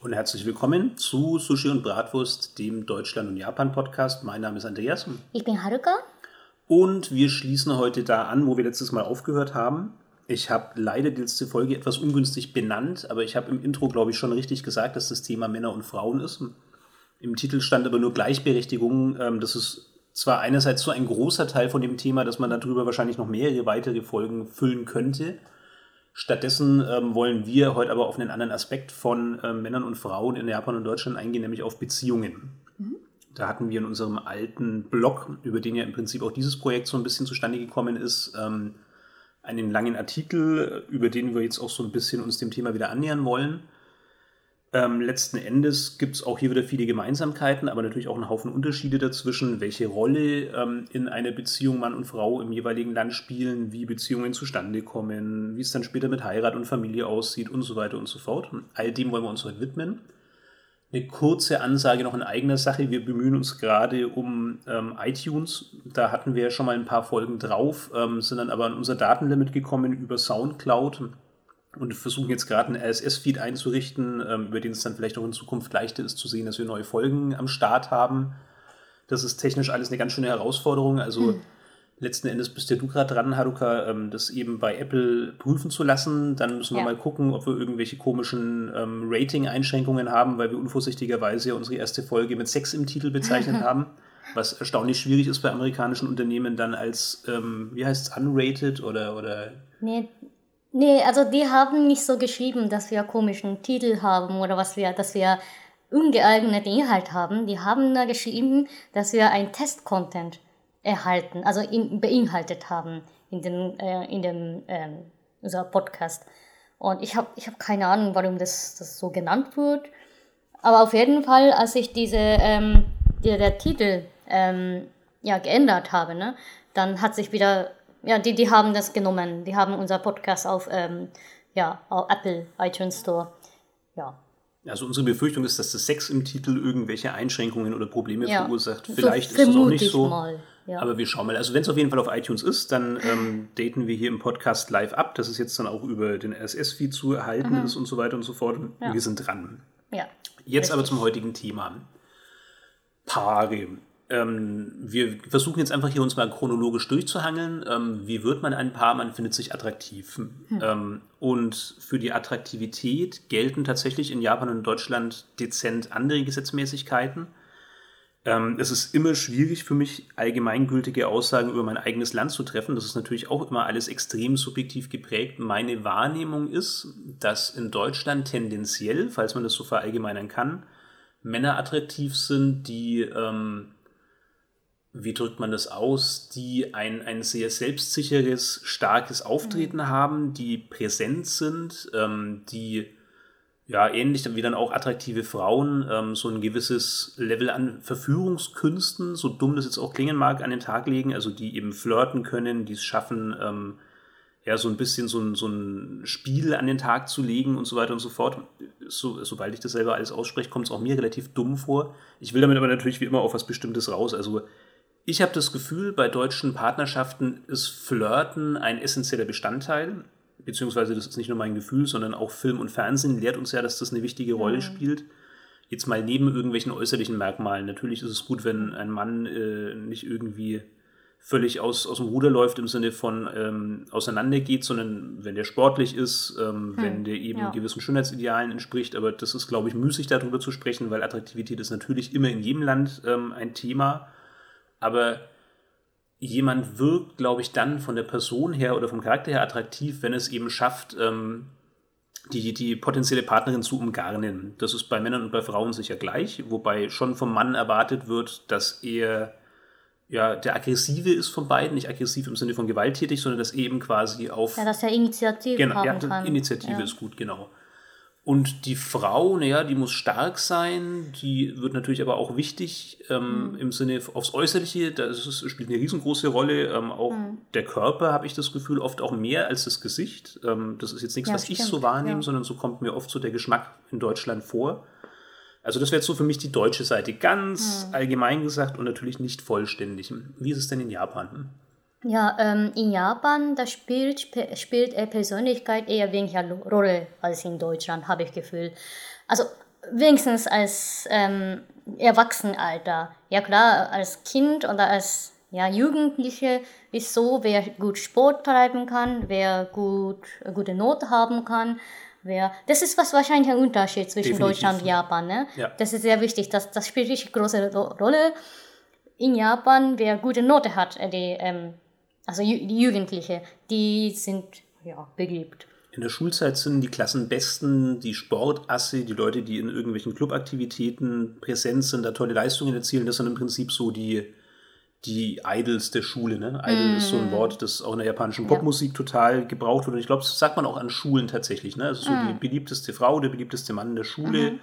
Und herzlich willkommen zu Sushi und Bratwurst, dem Deutschland- und Japan-Podcast. Mein Name ist Andreas. Ich bin Haruka. Und wir schließen heute da an, wo wir letztes Mal aufgehört haben. Ich habe leider die letzte Folge etwas ungünstig benannt, aber ich habe im Intro, glaube ich, schon richtig gesagt, dass das Thema Männer und Frauen ist. Im Titel stand aber nur Gleichberechtigung. Ähm, das ist zwar einerseits so ein großer Teil von dem Thema, dass man darüber wahrscheinlich noch mehrere weitere Folgen füllen könnte. Stattdessen ähm, wollen wir heute aber auf einen anderen Aspekt von ähm, Männern und Frauen in Japan und Deutschland eingehen, nämlich auf Beziehungen. Mhm. Da hatten wir in unserem alten Blog, über den ja im Prinzip auch dieses Projekt so ein bisschen zustande gekommen ist, ähm, einen langen Artikel, über den wir jetzt auch so ein bisschen uns dem Thema wieder annähern wollen. Ähm, letzten Endes gibt es auch hier wieder viele Gemeinsamkeiten, aber natürlich auch einen Haufen Unterschiede dazwischen, welche Rolle ähm, in einer Beziehung Mann und Frau im jeweiligen Land spielen, wie Beziehungen zustande kommen, wie es dann später mit Heirat und Familie aussieht und so weiter und so fort. All dem wollen wir uns heute widmen. Eine kurze Ansage noch in eigener Sache. Wir bemühen uns gerade um ähm, iTunes. Da hatten wir ja schon mal ein paar Folgen drauf, ähm, sind dann aber an unser Datenlimit gekommen über Soundcloud und versuchen jetzt gerade einen RSS-Feed einzurichten, ähm, über den es dann vielleicht auch in Zukunft leichter ist zu sehen, dass wir neue Folgen am Start haben. Das ist technisch alles eine ganz schöne Herausforderung. Also mhm. letzten Endes bist ja du gerade dran, Haruka, ähm, das eben bei Apple prüfen zu lassen. Dann müssen wir ja. mal gucken, ob wir irgendwelche komischen ähm, Rating-Einschränkungen haben, weil wir unvorsichtigerweise unsere erste Folge mit Sex im Titel bezeichnet haben. Was erstaunlich schwierig ist bei amerikanischen Unternehmen dann als, ähm, wie heißt es, unrated oder, oder Nee, Nee, also die haben nicht so geschrieben, dass wir komischen Titel haben oder was wir, dass wir ungeeigneten Inhalt haben. Die haben da geschrieben, dass wir ein Test-Content erhalten, also in, beinhaltet haben in dem, äh, in dem ähm, unser Podcast. Und ich habe ich hab keine Ahnung, warum das, das so genannt wird. Aber auf jeden Fall, als ich diese, ähm, der, der Titel ähm, ja, geändert habe, ne, dann hat sich wieder ja, die, die haben das genommen. Die haben unser Podcast auf, ähm, ja, auf Apple iTunes Store. Ja. Also unsere Befürchtung ist, dass das Sex im Titel irgendwelche Einschränkungen oder Probleme ja. verursacht. Vielleicht so ist das auch nicht so. Mal. Ja. Aber wir schauen mal. Also wenn es auf jeden Fall auf iTunes ist, dann ähm, daten wir hier im Podcast live ab, dass es jetzt dann auch über den RSS-Feed zu erhalten mhm. ist und so weiter und so fort. Ja. Wir sind dran. Ja. Jetzt Richtig. aber zum heutigen Thema. Paare ähm, wir versuchen jetzt einfach hier uns mal chronologisch durchzuhangeln. Ähm, wie wird man ein Paar? Man findet sich attraktiv. Hm. Ähm, und für die Attraktivität gelten tatsächlich in Japan und Deutschland dezent andere Gesetzmäßigkeiten. Ähm, es ist immer schwierig für mich, allgemeingültige Aussagen über mein eigenes Land zu treffen. Das ist natürlich auch immer alles extrem subjektiv geprägt. Meine Wahrnehmung ist, dass in Deutschland tendenziell, falls man das so verallgemeinern kann, Männer attraktiv sind, die ähm, wie drückt man das aus, die ein, ein sehr selbstsicheres, starkes Auftreten mhm. haben, die präsent sind, ähm, die ja ähnlich wie dann auch attraktive Frauen ähm, so ein gewisses Level an Verführungskünsten, so dumm das jetzt auch klingen mag, an den Tag legen, also die eben flirten können, die es schaffen, ähm, ja, so ein bisschen so ein, so ein Spiel an den Tag zu legen und so weiter und so fort. So, sobald ich das selber alles ausspreche, kommt es auch mir relativ dumm vor. Ich will damit aber natürlich wie immer auf was Bestimmtes raus. Also ich habe das Gefühl, bei deutschen Partnerschaften ist Flirten ein essentieller Bestandteil. Beziehungsweise das ist nicht nur mein Gefühl, sondern auch Film und Fernsehen lehrt uns ja, dass das eine wichtige Rolle mhm. spielt. Jetzt mal neben irgendwelchen äußerlichen Merkmalen. Natürlich ist es gut, wenn ein Mann äh, nicht irgendwie völlig aus, aus dem Ruder läuft im Sinne von ähm, auseinandergeht, sondern wenn der sportlich ist, ähm, hm, wenn der eben ja. gewissen Schönheitsidealen entspricht. Aber das ist, glaube ich, müßig darüber zu sprechen, weil Attraktivität ist natürlich immer in jedem Land ähm, ein Thema. Aber jemand wirkt, glaube ich, dann von der Person her oder vom Charakter her attraktiv, wenn es eben schafft, ähm, die, die potenzielle Partnerin zu umgarnen. Das ist bei Männern und bei Frauen sicher gleich, wobei schon vom Mann erwartet wird, dass er ja, der aggressive ist von beiden, nicht aggressiv im Sinne von gewalttätig, sondern dass eben quasi auf. Ja, dass er Initiative genau, haben ja, kann. Initiative ja. ist gut, genau. Und die Frau, naja, die muss stark sein, die wird natürlich aber auch wichtig ähm, mhm. im Sinne aufs Äußerliche, das ist, spielt eine riesengroße Rolle. Ähm, auch mhm. der Körper, habe ich das Gefühl, oft auch mehr als das Gesicht. Ähm, das ist jetzt nichts, ja, was stimmt. ich so wahrnehme, ja. sondern so kommt mir oft so der Geschmack in Deutschland vor. Also das wäre so für mich die deutsche Seite, ganz mhm. allgemein gesagt und natürlich nicht vollständig. Wie ist es denn in Japan? Ja, ähm, in Japan, da spielt, spielt Persönlichkeit eher weniger Rolle als in Deutschland, habe ich Gefühl. Also wenigstens als ähm, Erwachsenenalter. Ja klar, als Kind oder als ja, Jugendliche ist so, wer gut Sport treiben kann, wer gut äh, gute Note haben kann, wer. Das ist was wahrscheinlich ein Unterschied zwischen Definitiv. Deutschland und Japan. Ne? Ja. Das ist sehr wichtig. Das, das spielt richtig große Rolle. In Japan, wer gute Note hat, äh, die, ähm, also die Jugendliche, die sind ja beliebt. In der Schulzeit sind die Klassenbesten, die Sportasse, die Leute, die in irgendwelchen Clubaktivitäten präsent sind, da tolle Leistungen erzielen, das sind im Prinzip so die, die Idols der Schule. Ne? Idol mm. ist so ein Wort, das auch in der japanischen Popmusik ja. total gebraucht wird. Und ich glaube, das sagt man auch an Schulen tatsächlich. Ne? Also so mm. die beliebteste Frau, der beliebteste Mann in der Schule. Mhm.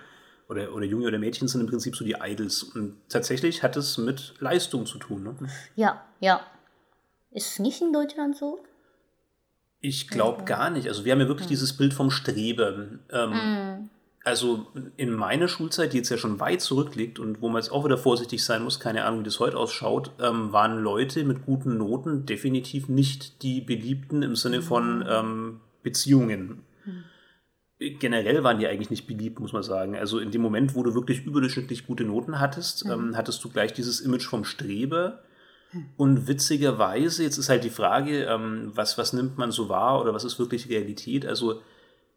Oder, oder Junge oder Mädchen sind im Prinzip so die Idols. Und tatsächlich hat es mit Leistung zu tun. Ne? Ja, ja. Ist es nicht in Deutschland so? Ich glaube gar nicht. Also wir haben ja wirklich mhm. dieses Bild vom Streben. Ähm, mhm. Also in meiner Schulzeit, die jetzt ja schon weit zurückliegt und wo man jetzt auch wieder vorsichtig sein muss, keine Ahnung, wie das heute ausschaut, ähm, waren Leute mit guten Noten definitiv nicht die Beliebten im Sinne von mhm. ähm, Beziehungen. Mhm. Generell waren die eigentlich nicht beliebt, muss man sagen. Also in dem Moment, wo du wirklich überdurchschnittlich gute Noten hattest, mhm. ähm, hattest du gleich dieses Image vom Streber und witzigerweise, jetzt ist halt die Frage, ähm, was, was nimmt man so wahr oder was ist wirklich Realität? Also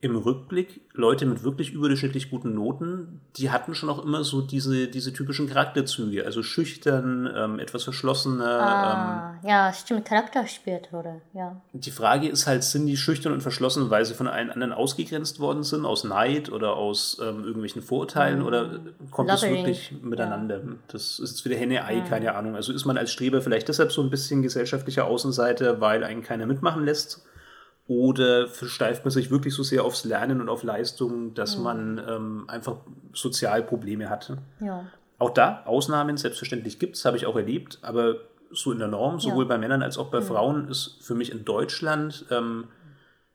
im Rückblick Leute mit wirklich überdurchschnittlich guten Noten, die hatten schon auch immer so diese, diese typischen Charakterzüge, also schüchtern, ähm, etwas verschlossener. Ah, ähm, ja, stimmt, Charakter spielt, oder? Ja. Die Frage ist halt, sind die schüchtern und verschlossen, weil sie von allen anderen ausgegrenzt worden sind, aus Neid oder aus ähm, irgendwelchen Vorurteilen, mhm. oder kommt es wirklich miteinander? Ja. Das ist jetzt wieder Henne-Ei, mhm. keine Ahnung. Also ist man als Streber vielleicht deshalb so ein bisschen gesellschaftlicher Außenseiter, weil einen keiner mitmachen lässt? Oder versteift man sich wirklich so sehr aufs Lernen und auf Leistung, dass ja. man ähm, einfach Sozialprobleme hat? Ja. Auch da, Ausnahmen, selbstverständlich gibt es, habe ich auch erlebt, aber so in der Norm, sowohl ja. bei Männern als auch bei Frauen, ist für mich in Deutschland ähm,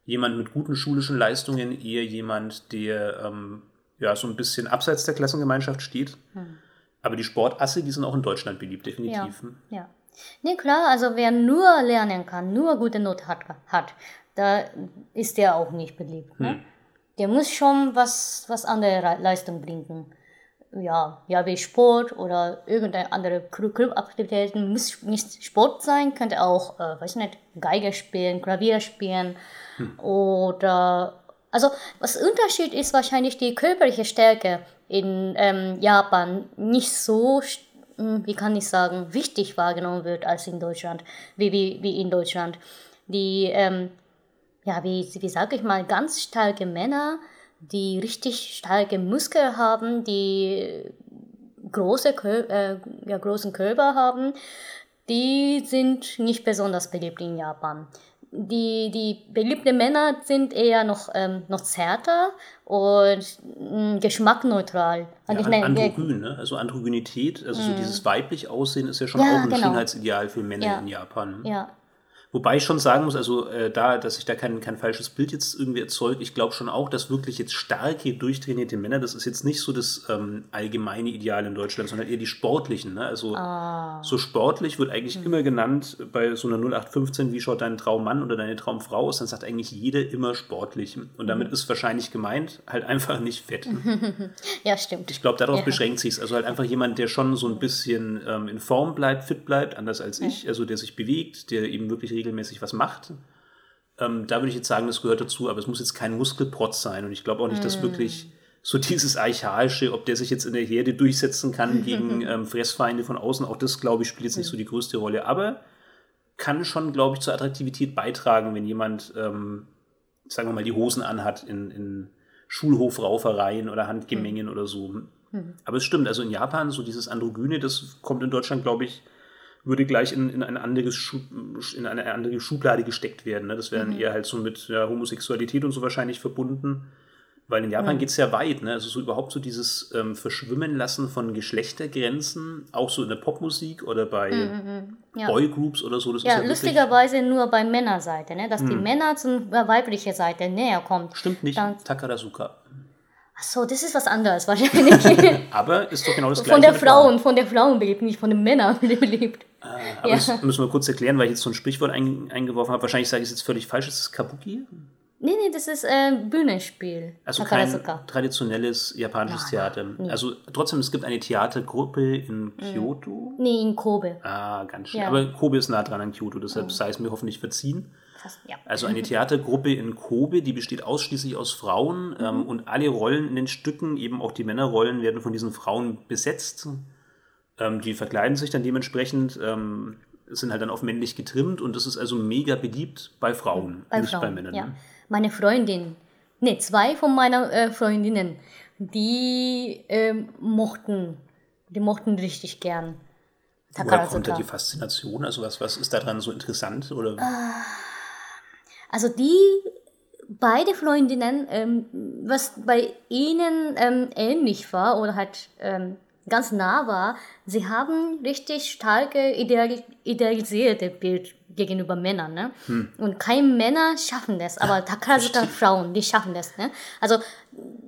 jemand mit guten schulischen Leistungen eher jemand, der ähm, ja so ein bisschen abseits der Klassengemeinschaft steht. Hm. Aber die Sportasse, die sind auch in Deutschland beliebt, definitiv. Ja, ja. Nee, klar, also wer nur lernen kann, nur gute Note hat, hat da ist der auch nicht beliebt. Ne? Hm. Der muss schon was, was andere Leistung bringen. Ja, ja, wie Sport oder irgendeine andere Clubaktivitäten. Muss nicht Sport sein, könnte auch, äh, weiß nicht, Geige spielen, Klavier spielen hm. oder also was Unterschied ist wahrscheinlich die körperliche Stärke in ähm, Japan nicht so, hm, wie kann ich sagen, wichtig wahrgenommen wird als in Deutschland, wie, wie, wie in Deutschland. Die ähm, ja, wie, wie sage ich mal, ganz starke Männer, die richtig starke Muskeln haben, die große, äh, ja, großen Körper haben, die sind nicht besonders beliebt in Japan. Die, die beliebten Männer sind eher noch, ähm, noch zärter und mh, mm, geschmackneutral. Ja, ich meine, androgyn, ne? also Androgynität, also so mm. dieses weiblich Aussehen ist ja schon ja, auch ein genau. Schönheitsideal für Männer ja. in Japan. Ja, Wobei ich schon sagen muss, also äh, da, dass ich da kein, kein falsches Bild jetzt irgendwie erzeuge, ich glaube schon auch, dass wirklich jetzt starke, durchtrainierte Männer, das ist jetzt nicht so das ähm, allgemeine Ideal in Deutschland, sondern eher die sportlichen. Ne? Also ah. so sportlich wird eigentlich mhm. immer genannt bei so einer 0815, wie schaut dein Traummann oder deine Traumfrau aus, dann sagt eigentlich jeder immer sportlich. Und damit mhm. ist wahrscheinlich gemeint, halt einfach nicht fett. ja, stimmt. Ich glaube, darauf ja. beschränkt sich es. Also halt einfach jemand, der schon so ein bisschen ähm, in Form bleibt, fit bleibt, anders als mhm. ich, also der sich bewegt, der eben wirklich regelmäßig was macht. Ähm, da würde ich jetzt sagen, das gehört dazu, aber es muss jetzt kein Muskelprotz sein. Und ich glaube auch nicht, dass mm. wirklich so dieses Archaische, ob der sich jetzt in der Herde durchsetzen kann gegen ähm, Fressfeinde von außen, auch das, glaube ich, spielt jetzt nicht so die größte Rolle. Aber kann schon, glaube ich, zur Attraktivität beitragen, wenn jemand, ähm, sagen wir mal, die Hosen anhat in, in Schulhofraufereien oder Handgemengen mhm. oder so. Mhm. Aber es stimmt, also in Japan, so dieses Androgyne, das kommt in Deutschland, glaube ich, würde gleich in, in, ein anderes Schub, in eine andere Schublade gesteckt werden. Ne? Das wäre mhm. eher halt so mit ja, Homosexualität und so wahrscheinlich verbunden. Weil in Japan mhm. geht es ja weit, ne? Also so überhaupt so dieses ähm, Verschwimmen lassen von Geschlechtergrenzen, auch so in der Popmusik oder bei mhm, mhm, ja. Boygroups oder so. Das ja, ja lustigerweise nur bei Männerseite, ne? Dass die mhm. Männer zur weiblichen Seite näher kommen. Stimmt nicht. Dann, Takarazuka. Ach so, das ist was anderes wahrscheinlich. Aber ist doch genau das Gleiche. Von der Frauen, von der Frauen belebt, nicht von den Männern belebt. Aber Ja. das müssen wir kurz erklären, weil ich jetzt so ein Sprichwort ein, eingeworfen habe. Wahrscheinlich sage ich es jetzt völlig falsch. Ist es Kabuki? Nee, nee, das ist äh, Bühnenspiel. Also kein traditionelles japanisches Nein, Theater. nie. Also trotzdem, es gibt eine Theatergruppe in Kyoto. Nee, in Kobe. Ah, ganz schön. Ja. Aber Kobe ist nah dran an Kyoto, deshalb sei es mir hoffentlich verziehen. Ja. Also eine Theatergruppe in Kobe, die besteht ausschließlich aus Frauen ähm, und alle Rollen in den Stücken, eben auch die Männerrollen, werden von diesen Frauen besetzt. Ähm, die verkleiden sich dann dementsprechend, ähm, sind halt dann auf männlich getrimmt und das ist also mega beliebt bei Frauen, Bei nicht Frauen, bei Männern. ja. ne? Meine Freundin, nee, zwei von meiner äh, Freundinnen, die ähm, mochten, die mochten richtig gern Woher kommt da die Faszination? Also was, was ist daran so interessant? Oder? Also die beide Freundinnen, ähm, was bei ihnen ähm, ähnlich war oder halt ähm, ganz nah war, sie haben richtig starke ideal idealisierte Bild gegenüber Männern. Ne? Und keine Männer schaffen das, aber Takarazuka Frauen, die schaffen das. Ne? Also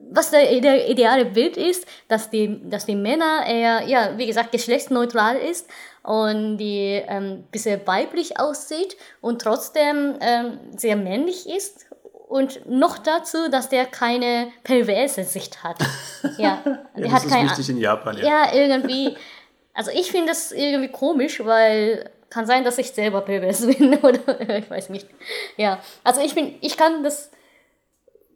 was der ide ideale Bild ist, dass die, dass die Männer eher, ja, wie gesagt, geschlechtsneutral ist und die ähm, bisschen weiblich aussieht und trotzdem ähm, sehr männlich ist und noch dazu, dass der keine perverse Sicht hat. Ja, der ja, hat das ist keine wichtig in Japan. Ja. ja, irgendwie. Also ich finde das irgendwie komisch, weil kann sein, dass ich selber pervers bin oder ich weiß nicht. Ja, also ich bin, ich kann das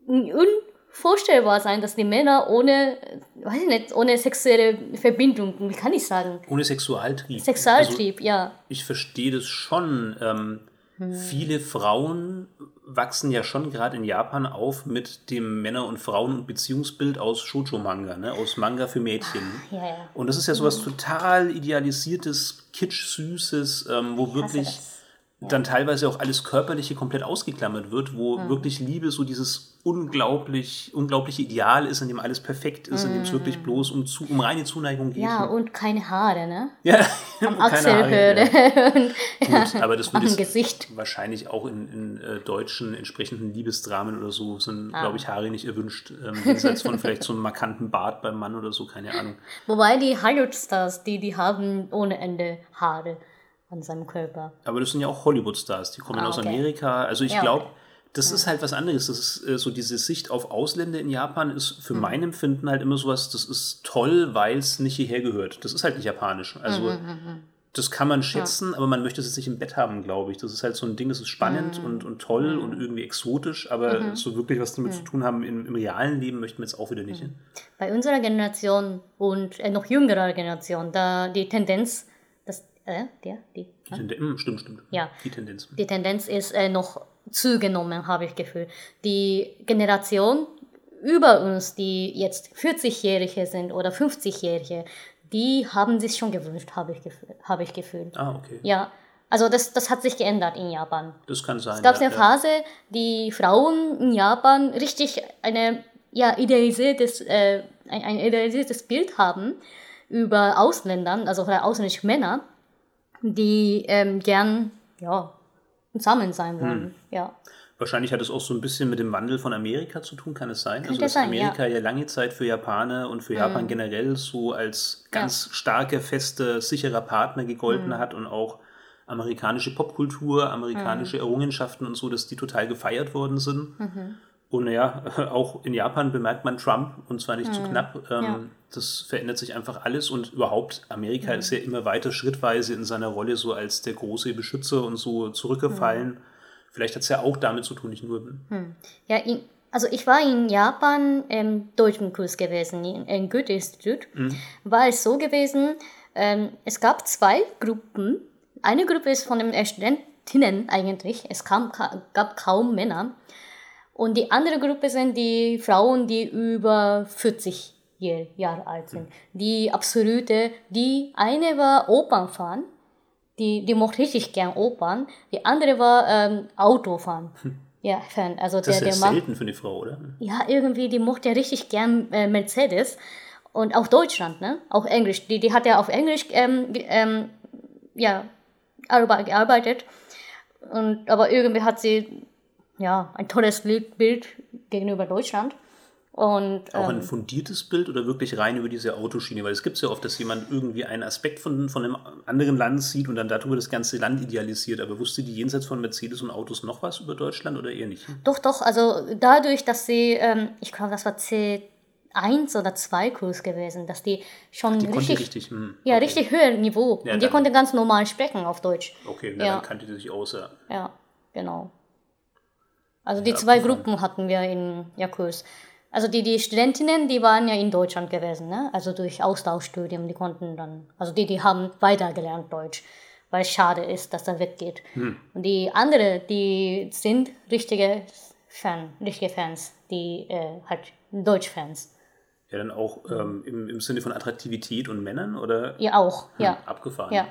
unvorstellbar sein, dass die Männer ohne, weiß ich nicht, ohne sexuelle Verbindung, wie kann ich sagen, Ohne Sexualtrieb. Also, Sexualtrieb, ja. ich verstehe das schon. Ähm, Viele Frauen wachsen ja schon gerade in Japan auf mit dem Männer- und Frauen- und Beziehungsbild aus Shoujo-Manga, ne? aus Manga für Mädchen. Ja, ja. Und das ist ja sowas total idealisiertes, kitsch-süßes, ähm, wo wirklich das. dann teilweise auch alles Körperliche komplett ausgeklammert wird, wo wirklich Liebe so dieses unglaublich, unglaubliche Ideal ist, in dem alles perfekt ist, in dem es wirklich bloß um, zu, um reine Zuneigung geht. Ja, und keine Haare, ne? ja. Am Achselhöhle ja. Gut, aber das jetzt Gesicht. wahrscheinlich auch in, in äh, deutschen entsprechenden Liebesdramen oder so sind, Ah. glaube ich, Haare nicht erwünscht. Ähm, jenseits von vielleicht so einem markanten Bart beim Mann oder so, keine Ahnung. Wobei die Hollywood-Stars, die, die haben ohne Ende Haare an seinem Körper. Aber das sind ja auch Hollywood-Stars, die kommen Ah, aus okay. Amerika. Also ich Ja, glaube, okay. das ist halt was anderes. Das ist äh, so diese Sicht auf Ausländer in Japan ist für Mhm. mein Empfinden halt immer sowas, das ist toll, weil es nicht hierher gehört. Das ist halt nicht japanisch. Also Mhm, das kann man schätzen, aber man möchte es jetzt nicht im Bett haben, glaube ich. Das ist halt so ein Ding, das ist spannend Mhm. und, und toll und irgendwie exotisch, aber so wirklich was damit zu tun haben im, im realen Leben möchten wir jetzt auch wieder nicht. Mhm. Bei unserer Generation und äh, noch jüngerer Generation, da die Tendenz, das, äh, der, die, Die Tende- Hm, stimmt, stimmt. Ja. Die Tendenz. die Tendenz ist äh, noch zugenommen, habe ich Gefühl. Die Generation über uns, die jetzt 40-Jährige sind oder 50-Jährige, die haben sich schon gewünscht, habe ich, gefühl, habe ich gefühlt. Ah, okay. Ja, also das, das hat sich geändert in Japan. Das kann sein. Es gab ja, eine ja. Phase, die Frauen in Japan richtig eine, ja, idealisiertes, äh, ein, ein idealisiertes Bild haben über Ausländern, also ausländische Männer, die ähm, gern ja, zusammen sein Hm. wollen. Ja. Wahrscheinlich hat es auch so ein bisschen mit dem Wandel von Amerika zu tun, kann es sein? also, Könnte dass sein, Amerika ja. lange Zeit für Japaner und für Japan generell so als ganz starker, fester, sicherer Partner gegolten hat und auch amerikanische Popkultur, amerikanische Errungenschaften und so, dass die total gefeiert worden sind. Und naja, auch in Japan bemerkt man Trump und zwar nicht zu knapp. Ähm, Ja. Das verändert sich einfach alles und überhaupt, Amerika ist ja immer weiter schrittweise in seiner Rolle so als der große Beschützer und so zurückgefallen. Vielleicht hat es ja auch damit zu tun, nicht nur. Ja, in, also ich war in Japan im deutschen Kurs gewesen, in, in Goethe-Institut. War es so gewesen, ähm, es gab zwei Gruppen. Eine Gruppe ist von den Studentinnen eigentlich, es kam, ka, gab kaum Männer. Und die andere Gruppe sind die Frauen, die über 40 Jahr- Jahre alt sind. Die absolute, die eine war Opernfahren, die, die mochte richtig gern Opern. Die andere war ähm, Autofahren. Ja, Fan. Also Das der, ist ja der Mann. selten für eine Frau, oder? Ja, irgendwie, die mochte ja richtig gern äh, Mercedes. Und auch Deutschland, ne? Auch Englisch. Die, die hat ja auf Englisch ähm, ähm, ja, arbe gearbeitet. Und, aber irgendwie hat sie ja ein tolles Bild gegenüber Deutschland. Und, Auch ein ähm, fundiertes Bild oder wirklich rein über diese Autoschiene? Weil es gibt ja oft, dass jemand irgendwie einen Aspekt von, von einem anderen Land sieht und dann darüber das ganze Land idealisiert. Aber wusste die jenseits von Mercedes und Autos noch was über Deutschland oder eher nicht? Doch, doch, also dadurch, dass sie, ähm, ich glaube, das war C1 oder 2 Kurs gewesen, dass die schon Die richtig, richtig. Hm, ja, okay. richtig höher Niveau. Ja, und die dann- konnte ganz normal sprechen auf Deutsch. Okay, na, Ja. dann kannte die sich aus. Ja. Ja, genau. Also die Ja, zwei. Gruppen hatten wir in ja, Kurs. Also die, die Studentinnen, die waren ja in Deutschland gewesen, ne? Also durch Austauschstudium, die konnten dann, also die, die haben weitergelernt Deutsch, weil es schade ist, dass er weggeht. Hm. Und die andere, die sind richtige Fan, richtige Fans, die äh, halt Deutschfans. Ja, dann auch ähm, im, im Sinne von Attraktivität und Männern oder Ihr auch, ja. abgefahren? Ja.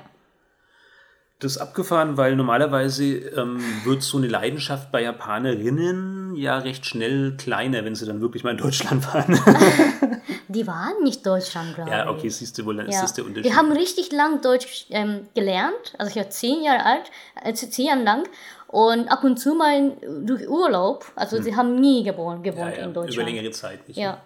Das ist abgefahren, weil normalerweise ähm, wird so eine Leidenschaft bei Japanerinnen ja recht schnell kleiner, wenn sie dann wirklich mal in Deutschland waren. Die waren nicht Deutschland, glaube ich. ja, okay, siehst du wohl, dann ist Ja. das der Unterschied. Wir haben richtig lang Deutsch ähm, gelernt. Also ich war zehn Jahre alt, äh, zehn Jahre lang. Und ab und zu mal durch Urlaub. Also sie haben nie gewohnt, ja, gewohnt ja, in über Deutschland. längere Zeit nicht. Ja.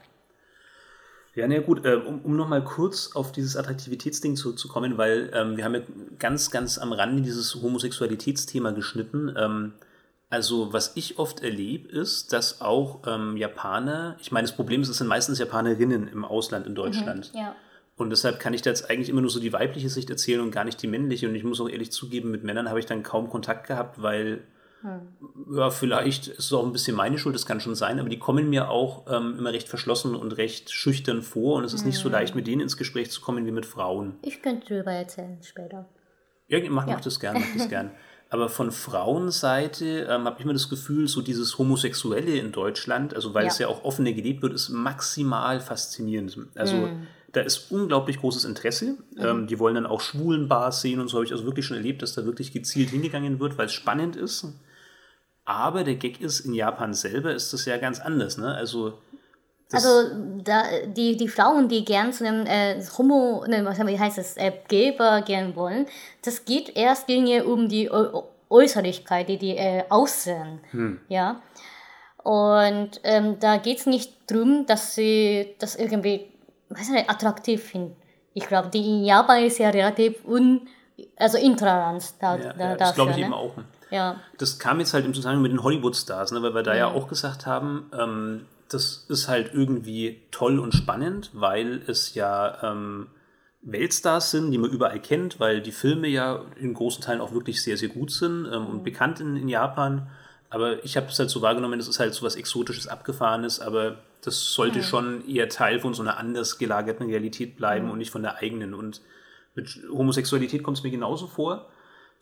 Ja, na gut, äh, um, um nochmal kurz auf dieses Attraktivitätsding zurückzukommen, weil ähm, wir haben ja ganz, ganz am Rande dieses Homosexualitätsthema geschnitten. Ähm, also was ich oft erlebe, ist, dass auch ähm, Japaner, ich meine, das Problem ist, es sind meistens Japanerinnen im Ausland in Deutschland. Ja. Und deshalb kann ich da jetzt eigentlich immer nur so die weibliche Sicht erzählen und gar nicht die männliche. Und ich muss auch ehrlich zugeben, mit Männern habe ich dann kaum Kontakt gehabt, weil, ja, vielleicht ist es auch ein bisschen meine Schuld, das kann schon sein, aber die kommen mir auch ähm, immer recht verschlossen und recht schüchtern vor. Und es ist nicht so leicht, mit denen ins Gespräch zu kommen wie mit Frauen. Ich könnte darüber erzählen später. Ja, mach, mach das gern, mach das gern. Aber von Frauenseite ähm, habe ich immer das Gefühl, so dieses Homosexuelle in Deutschland, also weil Ja. es ja auch offener gelebt wird, ist maximal faszinierend. Also Mhm. da ist unglaublich großes Interesse. Ähm, die wollen dann auch Schwulenbars sehen und so habe ich also wirklich schon erlebt, dass da wirklich gezielt hingegangen wird, weil es spannend ist. Aber der Gag ist, in Japan selber ist das ja ganz anders. Ne? Also das, Also da, die, die Frauen, die gern zu einem äh, Homo, ne, was heißt es, äh, Geber gehen wollen, das geht erst weniger um die Äu- Äußerlichkeit, die die äh, aussehen. Ja. Und ähm, da geht es nicht darum, dass sie das irgendwie, weiß nicht, attraktiv finden. Ich glaube, die in Japan ist ja relativ un, also Intoleranz da, ja, da, ja, das glaube ich ne? eben auch. Ja. das kam jetzt halt im Zusammenhang mit den Hollywood-Stars, ne, weil wir da ja auch gesagt haben, ähm, das ist halt irgendwie toll und spannend, weil es ja ähm, Weltstars sind, die man überall kennt, weil die Filme ja in großen Teilen auch wirklich sehr, sehr gut sind ähm, und bekannt in, in Japan. Aber ich habe es halt so wahrgenommen, das ist halt so was Exotisches, Abgefahrenes, aber das sollte schon eher Teil von so einer anders gelagerten Realität bleiben und nicht von der eigenen. Und mit Homosexualität kommt es mir genauso vor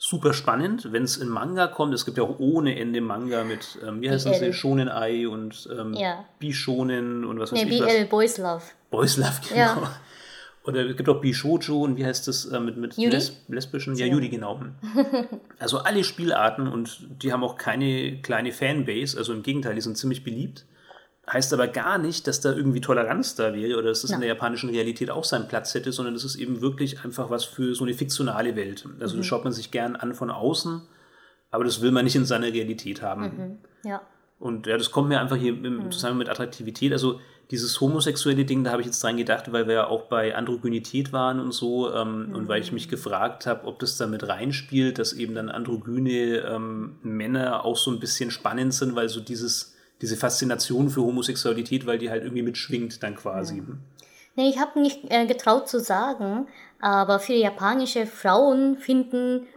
super spannend, wenn es in Manga kommt. Es gibt ja auch ohne Ende Manga mit, ähm, wie heißen sie. Shonen Ai und ähm, Ja. Bishonen und was weiß Ne, ich was. BL Boys Love. Boys Love, genau. Ja. Oder es gibt auch Bishojo und wie heißt das äh, mit, mit? Les lesbischen? Ja, Yuri, genau. Also alle Spielarten und die haben auch keine kleine Fanbase, also im Gegenteil, die sind ziemlich beliebt. Heißt aber gar nicht, dass da irgendwie Toleranz da wäre oder dass das in der japanischen Realität auch seinen Platz hätte, sondern das ist eben wirklich einfach was für so eine fiktionale Welt. Also das schaut man sich gern an von außen, aber das will man nicht in seiner Realität haben. Ja. Und ja, das kommt mir einfach hier im Zusammenhang mit Attraktivität. Also dieses homosexuelle Ding, da habe ich jetzt dran gedacht, weil wir ja auch bei Androgynität waren und so ähm, und weil ich mich gefragt habe, ob das da mit reinspielt, dass eben dann androgyne ähm, Männer auch so ein bisschen spannend sind, weil so dieses, diese Faszination für Homosexualität, weil die halt irgendwie mitschwingt dann quasi. Nee, ich habe nicht äh, getraut zu sagen, aber viele japanische Frauen finden,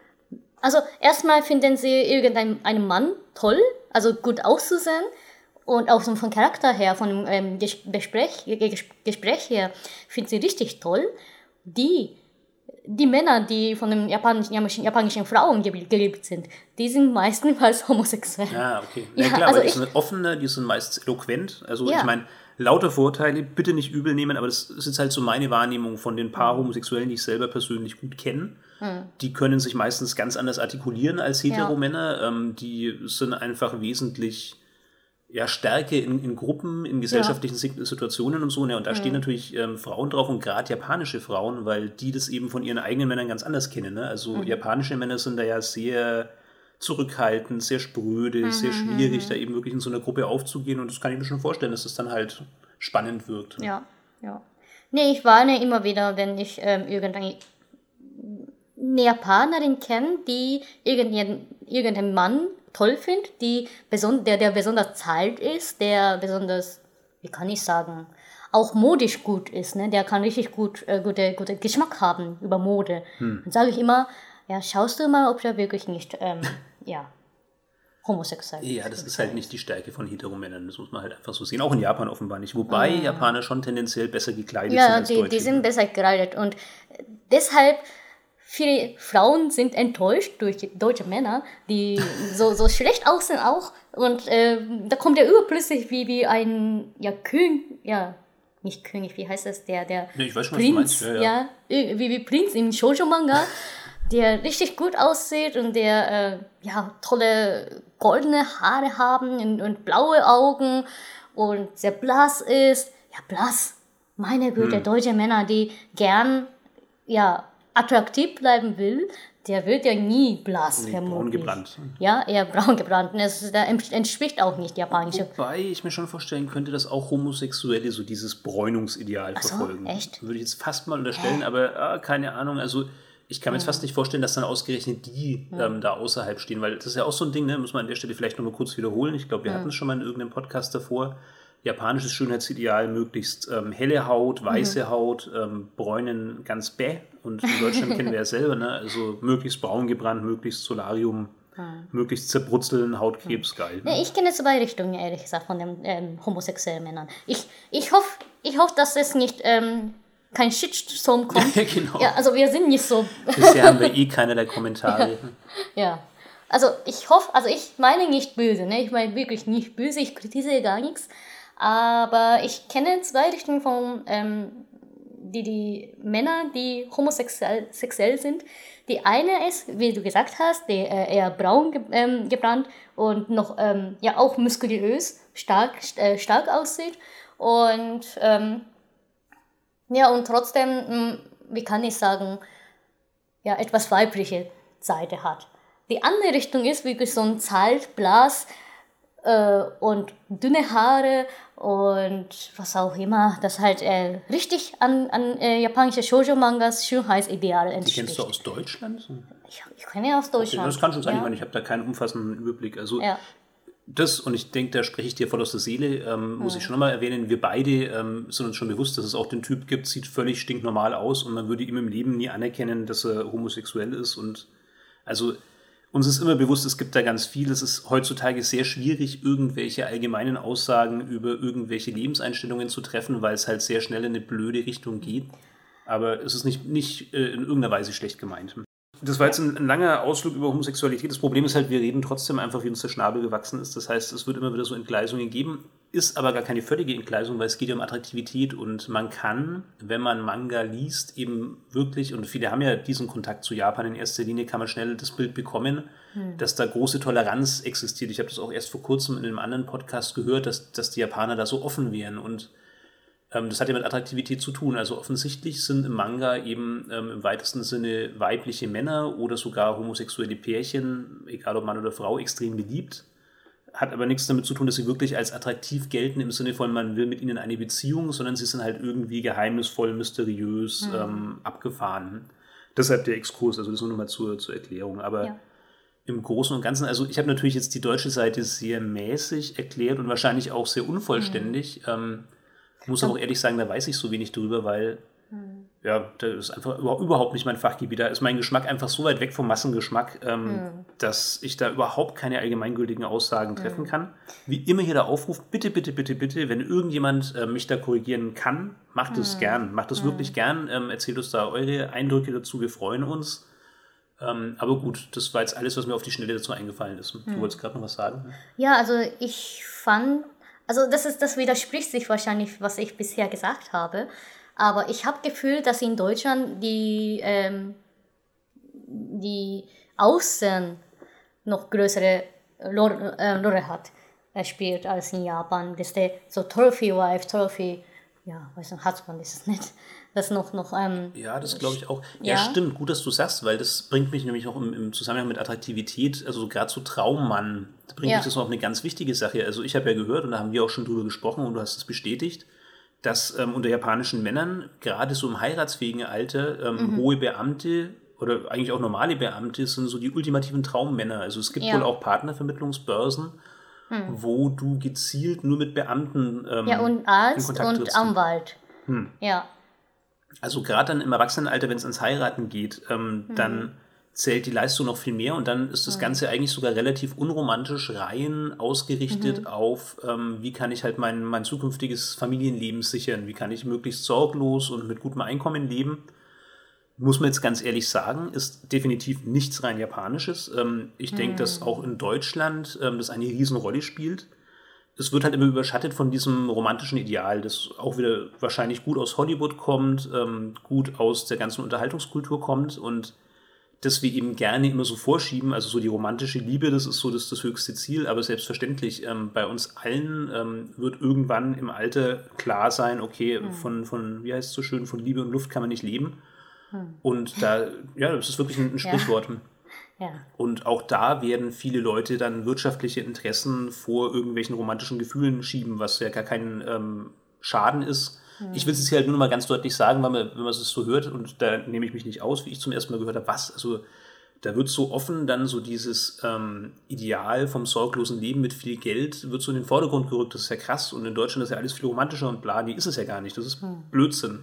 also erstmal finden sie irgendeinen einen Mann toll, also gut auszusehen und auch so vom Charakter her, von ähm, Ges Gespräch, Ges Gespräch her, finden sie richtig toll. Die, die Männer, die von den japanischen, japanischen Frauen ge- geliebt sind, die sind meistens homosexuell. Ja, okay. Ja, Ja, klar, also aber die sind offener, die sind meist eloquent. Also Ja. ich meine, lauter Vorteile, bitte nicht übel nehmen, aber das ist jetzt halt so meine Wahrnehmung von den Mhm. paar Homosexuellen, die ich selber persönlich gut kenne. Die können sich meistens ganz anders artikulieren als Heteromänner. Ähm, die sind einfach wesentlich ja, Stärke in, in Gruppen, in gesellschaftlichen Si- Situationen und so. Ne? Und da Mhm. stehen natürlich ähm, Frauen drauf und gerade japanische Frauen, weil die das eben von ihren eigenen Männern ganz anders kennen. Ne? Also Mhm. japanische Männer sind da ja sehr zurückhaltend, sehr spröde, Mhm, sehr schwierig, da eben wirklich in so einer Gruppe aufzugehen. Und das kann ich mir schon vorstellen, dass das dann halt spannend wirkt. Ja, ja. Nee, ich warne immer wieder, wenn ich ähm, irgendeine eine Japanerin kenne, die irgendeinen, irgendeinen Mann toll findet, die der, der besonders zahlt ist, der besonders, wie kann ich sagen, auch modisch gut ist, ne? der kann richtig gut äh, gute, gute Geschmack haben über Mode. Hm. Dann sage ich immer, ja, schaust du mal, ob der wirklich nicht, ähm, ja, homosexuell ist. Ja, das ist halt nicht die Stärke von Heteromännern, das muss man halt einfach so sehen. Auch in Japan offenbar nicht. Wobei mhm. Japaner schon tendenziell besser gekleidet ja, sind als die, Deutsche. die sind besser gekleidet und deshalb viele Frauen sind enttäuscht durch deutsche Männer, die so, so schlecht aussehen auch. Und äh, da kommt er überplötzlich wie, wie ein ja, König, ja, nicht König, wie heißt das, der, der nee, ich weiß schon, Prinz, ja, ja. ja, wie, wie Prinz im Shoujo-Manga, der richtig gut aussieht und der äh, ja, tolle goldene Haare haben und, und, blaue Augen und sehr blass ist. Ja, blass. Meine Güte, hm. deutsche Männer, die gern ja, attraktiv bleiben will, der wird ja nie blass nee, Braun gebrannt. Ja, eher braun gebrannt. Das, da entspricht auch nicht japanische. Wobei ich mir schon vorstellen könnte, dass auch Homosexuelle so dieses Bräunungsideal so, verfolgen. Echt? Würde ich jetzt fast mal unterstellen, Hä? aber ah, keine Ahnung. Also ich kann mir jetzt fast nicht vorstellen, dass dann ausgerechnet die ähm, da außerhalb stehen, weil das ist ja auch so ein Ding, ne? muss man an der Stelle vielleicht nochmal kurz wiederholen. Ich glaube, wir hatten es schon mal in irgendeinem Podcast davor japanisches Schönheitsideal, möglichst ähm, helle Haut, weiße mhm. Haut, ähm, bräunen ganz bäh. Und in Deutschland kennen wir ja selber, ne? also möglichst braun gebrannt, möglichst Solarium, mhm. möglichst zerbrutzeln, Hautkrebs, mhm. geil. Ne? Ja, ich kenne zwei Richtungen, ehrlich gesagt, von den ähm, homosexuellen Männern. Ich, ich hoffe, ich hoff, dass es nicht ähm, kein Shitstorm kommt. genau. Ja, also wir sind nicht so. Bisher haben wir eh keinerlei Kommentare. ja. ja. Also ich hoffe, also ich meine nicht böse, ne? Ich meine wirklich nicht böse, ich kritisiere gar nichts. Aber ich kenne zwei Richtungen von ähm, die, die Männer, die homosexuell sexuell sind. Die eine ist, wie du gesagt hast, die, äh, eher braun ge ähm, gebrannt und noch ähm, ja auch muskulös, stark, äh, stark aussieht. Und ähm, ja, und trotzdem, mh, hm, wie kann ich sagen, ja, etwas weibliche Seite hat. Die andere Richtung ist wirklich so ein Zaltblas, äh, und dünne Haare und was auch immer, das halt äh, richtig an, an äh, japanische Shoujo-Mangas Schönheitsideale entspricht. Die kennst du aus Deutschland? Ich, ich kenne ja aus Deutschland. Okay, das kann schon sein, ja. ich meine, ich habe da keinen umfassenden Überblick. Also ja. das, und ich denke, da spreche ich dir voll aus der Seele, ähm, muss mhm. ich schon mal erwähnen, wir beide ähm, sind uns schon bewusst, dass es auch den Typ gibt, sieht völlig stinknormal aus und man würde ihm im Leben nie anerkennen, dass er homosexuell ist und also uns ist immer bewusst, es gibt da ganz viel. Es ist heutzutage sehr schwierig, irgendwelche allgemeinen Aussagen über irgendwelche Lebenseinstellungen zu treffen, weil es halt sehr schnell in eine blöde Richtung geht. Aber es ist nicht, nicht äh, in irgendeiner Weise schlecht gemeint. Das war jetzt ein, ein, langer Ausflug über Homosexualität. Das Problem ist halt, wir reden trotzdem einfach, wie uns der Schnabel gewachsen ist. Das heißt, es wird immer wieder so Entgleisungen geben. Ist aber gar keine völlige Entgleisung, weil es geht ja um Attraktivität und man kann, wenn man Manga liest, eben wirklich, und viele haben ja diesen Kontakt zu Japan in erster Linie, kann man schnell das Bild bekommen, hm. dass da große Toleranz existiert. Ich habe das auch erst vor kurzem in einem anderen Podcast gehört, dass, dass die Japaner da so offen wären und das hat ja mit Attraktivität zu tun. Also offensichtlich sind im Manga eben ähm, im weitesten Sinne weibliche Männer oder sogar homosexuelle Pärchen, egal ob Mann oder Frau, extrem beliebt. Hat aber nichts damit zu tun, dass sie wirklich als attraktiv gelten im Sinne von, man will mit ihnen eine Beziehung, sondern sie sind halt irgendwie geheimnisvoll, mysteriös, mhm. ähm, abgefahren. Deshalb der Exkurs, also das nur nochmal zur, zur Erklärung. Aber ja. im Großen und Ganzen, also ich habe natürlich jetzt die deutsche Seite sehr mäßig erklärt und wahrscheinlich auch sehr unvollständig. Mhm. Ähm, muss aber auch ehrlich sagen, da weiß ich so wenig drüber, weil hm. ja, das ist einfach überhaupt nicht mein Fachgebiet. Da ist mein Geschmack einfach so weit weg vom Massengeschmack, ähm, hm. dass ich da überhaupt keine allgemeingültigen Aussagen treffen hm. kann. Wie immer hier der Aufruf, bitte, bitte, bitte, bitte, wenn irgendjemand äh, mich da korrigieren kann, macht es hm. gern. Macht es wirklich gern. Ähm, erzählt uns da eure Eindrücke dazu, wir freuen uns. Ähm, aber gut, das war jetzt alles, was mir auf die Schnelle dazu eingefallen ist. Du wolltest gerade noch was sagen? Ja, also ich fand also das ist, das widerspricht sich wahrscheinlich, was ich bisher gesagt habe. Aber ich habe Gefühl, dass in Deutschland die, ähm, die Außen noch größere Rolle äh, hat, äh, spielt als in Japan. Das ist der so Trophy Wife, Trophy, ja, weiß nicht, Husband ist es nicht das noch, noch ähm, Ja, das glaube ich auch. Ja? ja? stimmt, gut, dass du sagst, weil das bringt mich nämlich auch im, im Zusammenhang mit Attraktivität, also gerade so Traummann, da bringt ja. mich das noch auf eine ganz wichtige Sache. Also ich habe ja gehört und da haben wir auch schon drüber gesprochen und du hast es bestätigt, dass ähm, unter japanischen Männern, gerade so im heiratsfähigen Alter, ähm, hohe Beamte oder eigentlich auch normale Beamte sind so die ultimativen Traummänner. Also es gibt Ja. wohl auch Partnervermittlungsbörsen, wo du gezielt nur mit Beamten ähm, Ja, und in Arzt Kontakt und trittst. Anwalt. Hm. Ja. Also gerade dann im Erwachsenenalter, wenn es ans Heiraten geht, ähm, dann zählt die Leistung noch viel mehr und dann ist das Ganze eigentlich sogar relativ unromantisch rein ausgerichtet auf, ähm, wie kann ich halt mein, mein zukünftiges Familienleben sichern, wie kann ich möglichst sorglos und mit gutem Einkommen leben. Muss man jetzt ganz ehrlich sagen, ist definitiv nichts rein Japanisches. Ähm, ich denke, dass auch in Deutschland ähm, das eine Riesenrolle spielt es wird halt immer überschattet von diesem romantischen Ideal, das auch wieder wahrscheinlich gut aus Hollywood kommt, ähm, gut aus der ganzen Unterhaltungskultur kommt und das wir eben gerne immer so vorschieben. Also so die romantische Liebe, das ist so das, das höchste Ziel, aber selbstverständlich ähm, bei uns allen ähm, wird irgendwann im Alter klar sein, okay, von, von, wie heißt es so schön, von Liebe und Luft kann man nicht leben. Und da, ja, das ist wirklich ein, ein Sprichwort. Ja. Und auch da werden viele Leute dann wirtschaftliche Interessen vor irgendwelchen romantischen Gefühlen schieben, was ja gar kein ähm, Schaden ist. Ich will es jetzt hier halt nur mal ganz deutlich sagen, weil man, wenn man es so hört, und da nehme ich mich nicht aus, wie ich zum ersten Mal gehört habe, was, also da wird so offen dann so dieses ähm, Ideal vom sorglosen Leben mit viel Geld, wird so in den Vordergrund gerückt, das ist ja krass. Und in Deutschland ist ja alles viel romantischer und bla, nee, ist es ja gar nicht, das ist Blödsinn.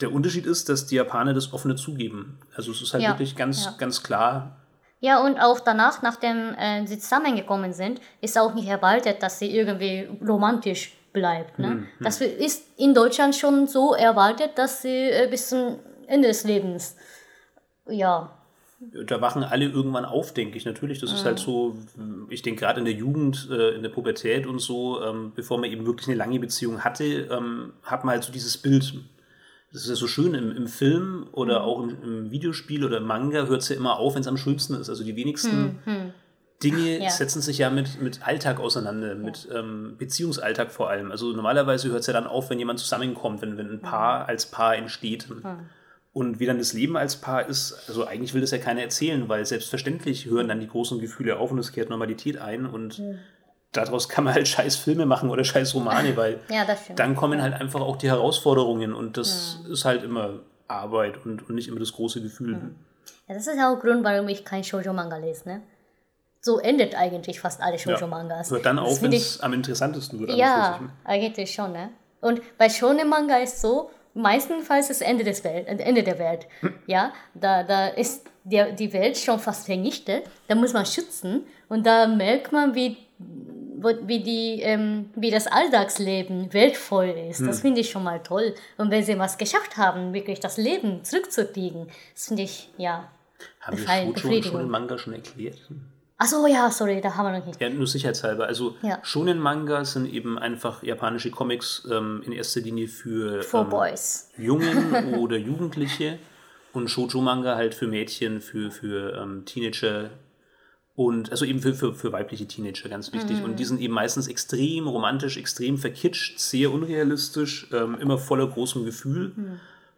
Der Unterschied ist, dass die Japaner das offene zugeben. Also es ist halt Ja, wirklich ganz, ja. ganz klar, Ja, und auch danach, nachdem äh, sie zusammengekommen sind, ist auch nicht erwartet, dass sie irgendwie romantisch bleibt. Ne? Das ist in Deutschland schon so erwartet, dass sie äh, bis zum Ende des Lebens, ja, da wachen alle irgendwann auf, denke ich. Natürlich, das ist halt so, ich denke gerade in der Jugend, äh, in der Pubertät und so, ähm, bevor man eben wirklich eine lange Beziehung hatte, ähm, hat man halt so dieses Bild. Das ist ja so schön im, im Film oder auch im, im Videospiel oder im Manga hört es ja immer auf, wenn es am schönsten ist. Also die wenigsten Dinge Ja. setzen sich ja mit, mit Alltag auseinander, mit ähm, Beziehungsalltag vor allem. Also normalerweise hört es ja dann auf, wenn jemand zusammenkommt, wenn, wenn ein Paar als Paar entsteht. Und wie dann das Leben als Paar ist, also eigentlich will das ja keiner erzählen, weil selbstverständlich hören dann die großen Gefühle auf und es kehrt Normalität ein und daraus kann man halt scheiß Filme machen oder scheiß Romane, weil ja, dann kommen halt einfach auch die Herausforderungen und das ist halt immer Arbeit und, und nicht immer das große Gefühl. Ja, das ist ja auch Grund, warum ich kein Shoujo-Manga lese, ne? So endet eigentlich fast alle Shoujo-Mangas. Hört dann Das auf, wenn es am interessantesten wird. Ja, sich. eigentlich schon, ne? Und bei Shonen Manga ist so, meistenfalls ist Ende des Welt, Ende der Welt. Ja, da, da ist der, die Welt schon fast vernichtet. Da muss man schützen und da merkt man, wie, wie, die, ähm, wie das Alltagsleben wertvoll ist. Das finde ich schon mal toll. Und wenn sie was geschafft haben, wirklich das Leben zurückzukriegen, das finde ich, ja. Haben wir Shoujo schon Befriedigung. im Manga schon erklärt? Achso, ja, sorry, da haben wir noch nicht. Ja, nur sicherheitshalber. Also Ja. Shonen Manga sind eben einfach japanische Comics ähm, in erster Linie für For ähm, Boys. Jungen oder Jugendliche und Shoujo-Manga halt für Mädchen, für, für ähm, Teenager und also eben für, für, für weibliche Teenager, ganz wichtig. Und die sind eben meistens extrem romantisch, extrem verkitscht, sehr unrealistisch, ähm, immer voller großem Gefühl.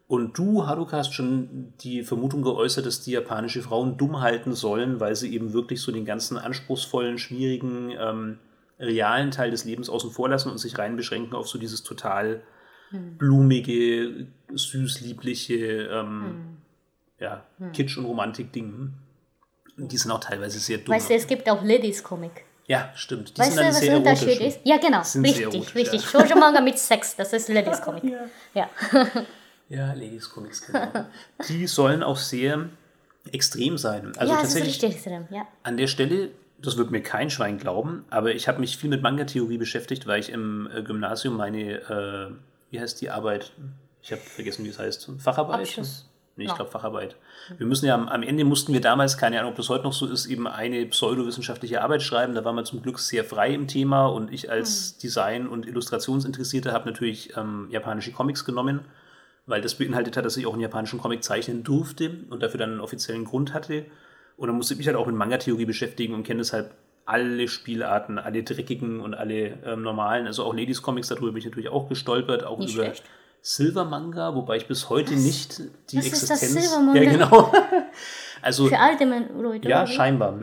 Und du, Haruka, hast schon die Vermutung geäußert, dass die japanische Frauen dumm halten sollen, weil sie eben wirklich so den ganzen anspruchsvollen, schwierigen, ähm, realen Teil des Lebens außen vor lassen und sich rein beschränken auf so dieses total blumige, süß, liebliche, ähm, ja, Kitsch- und Romantik-Ding. Die sind auch teilweise sehr dumm. Weißt du, es gibt auch Ladies-Comic. ja, stimmt. Die Weißt sind du, dann was sehr der Unterschied ist? Ja, genau. Sind richtig, richtig. ja. Shoujo Manga mit Sex, das ist Ladies Comic. ja. Ja, Ladies Comics, genau. Die sollen auch sehr extrem sein. Also ja, das ist tatsächlich richtig drin. Ja. an der Stelle, das wird mir kein Schwein glauben, aber ich habe mich viel mit Manga-Theorie beschäftigt, weil ich im äh, Gymnasium meine, äh, wie heißt die Arbeit? Ich habe vergessen, wie es heißt. Facharbeit? Abschluss. Nee, ich Ja. glaube Facharbeit. Wir müssen ja am, am Ende mussten wir damals, keine Ahnung, ob das heute noch so ist, eben eine pseudowissenschaftliche Arbeit schreiben. Da war man zum Glück sehr frei im Thema und ich als Design- und Illustrationsinteressierter habe natürlich ähm, japanische Comics genommen, weil das beinhaltet hat, dass ich auch einen japanischen Comic zeichnen durfte und dafür dann einen offiziellen Grund hatte. Und dann musste ich mich halt auch mit Manga-Theorie beschäftigen und kenne deshalb alle Spielarten, alle dreckigen und alle ähm, normalen, also auch Ladies Comics, darüber bin ich natürlich auch gestolpert, auch Nicht über schlecht. Silver Manga, wobei ich bis heute nicht die Was ist das Existenz. Silver Manga? Ja, genau. also Für alte Leute. ja, scheinbar.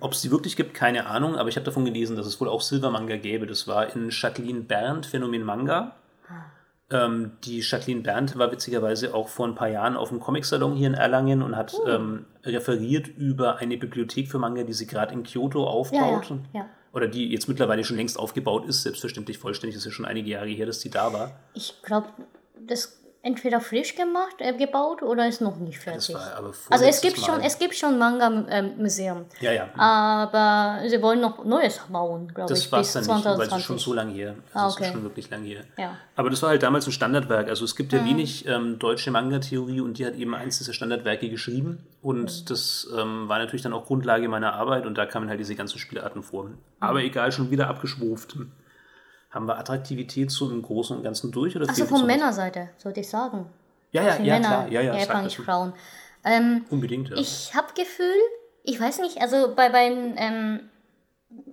Ob es die wirklich gibt, keine Ahnung, aber ich habe davon gelesen, dass es wohl auch Silver Manga gäbe. Das war in Jacqueline Berndt, Phänomen Manga. Ähm, die Jacqueline Berndt war witzigerweise auch vor ein paar Jahren auf dem Comic-Salon hier in Erlangen und hat ähm, referiert über eine Bibliothek für Manga, die sie gerade in Kyoto aufbaut. Ja, ja, ja. Oder die jetzt mittlerweile schon längst aufgebaut ist, selbstverständlich vollständig. Das ist ja schon einige Jahre her, dass die da war. Ich glaube, das entweder frisch gemacht, äh, gebaut oder ist noch nicht fertig. Also es gibt schon, es gibt schon Manga-Museum. Ja, ja. Aber sie wollen noch Neues bauen, glaube ich, Das war es dann nicht, weil es ist 2020. schon so lange her. Also Ah, okay. ist schon wirklich lange her. Ja. Aber das war halt damals ein Standardwerk. Also es gibt ja wenig ähm, deutsche Manga-Theorie und die hat eben eins dieser Standardwerke geschrieben. Und das ähm, war natürlich dann auch Grundlage meiner Arbeit und da kamen halt diese ganzen Spielarten vor. Aber egal, schon wieder abgeschwuft. Haben wir Attraktivität so im Großen und Ganzen durch? Oder Also von? Männerseite, sollte ich sagen. Ja, ja, Die ja, Männer, klar. Ja, ja, ja, das. Frauen. Ähm, Unbedingt, ja. Ich habe Gefühl, ich weiß nicht, also bei meinem ähm,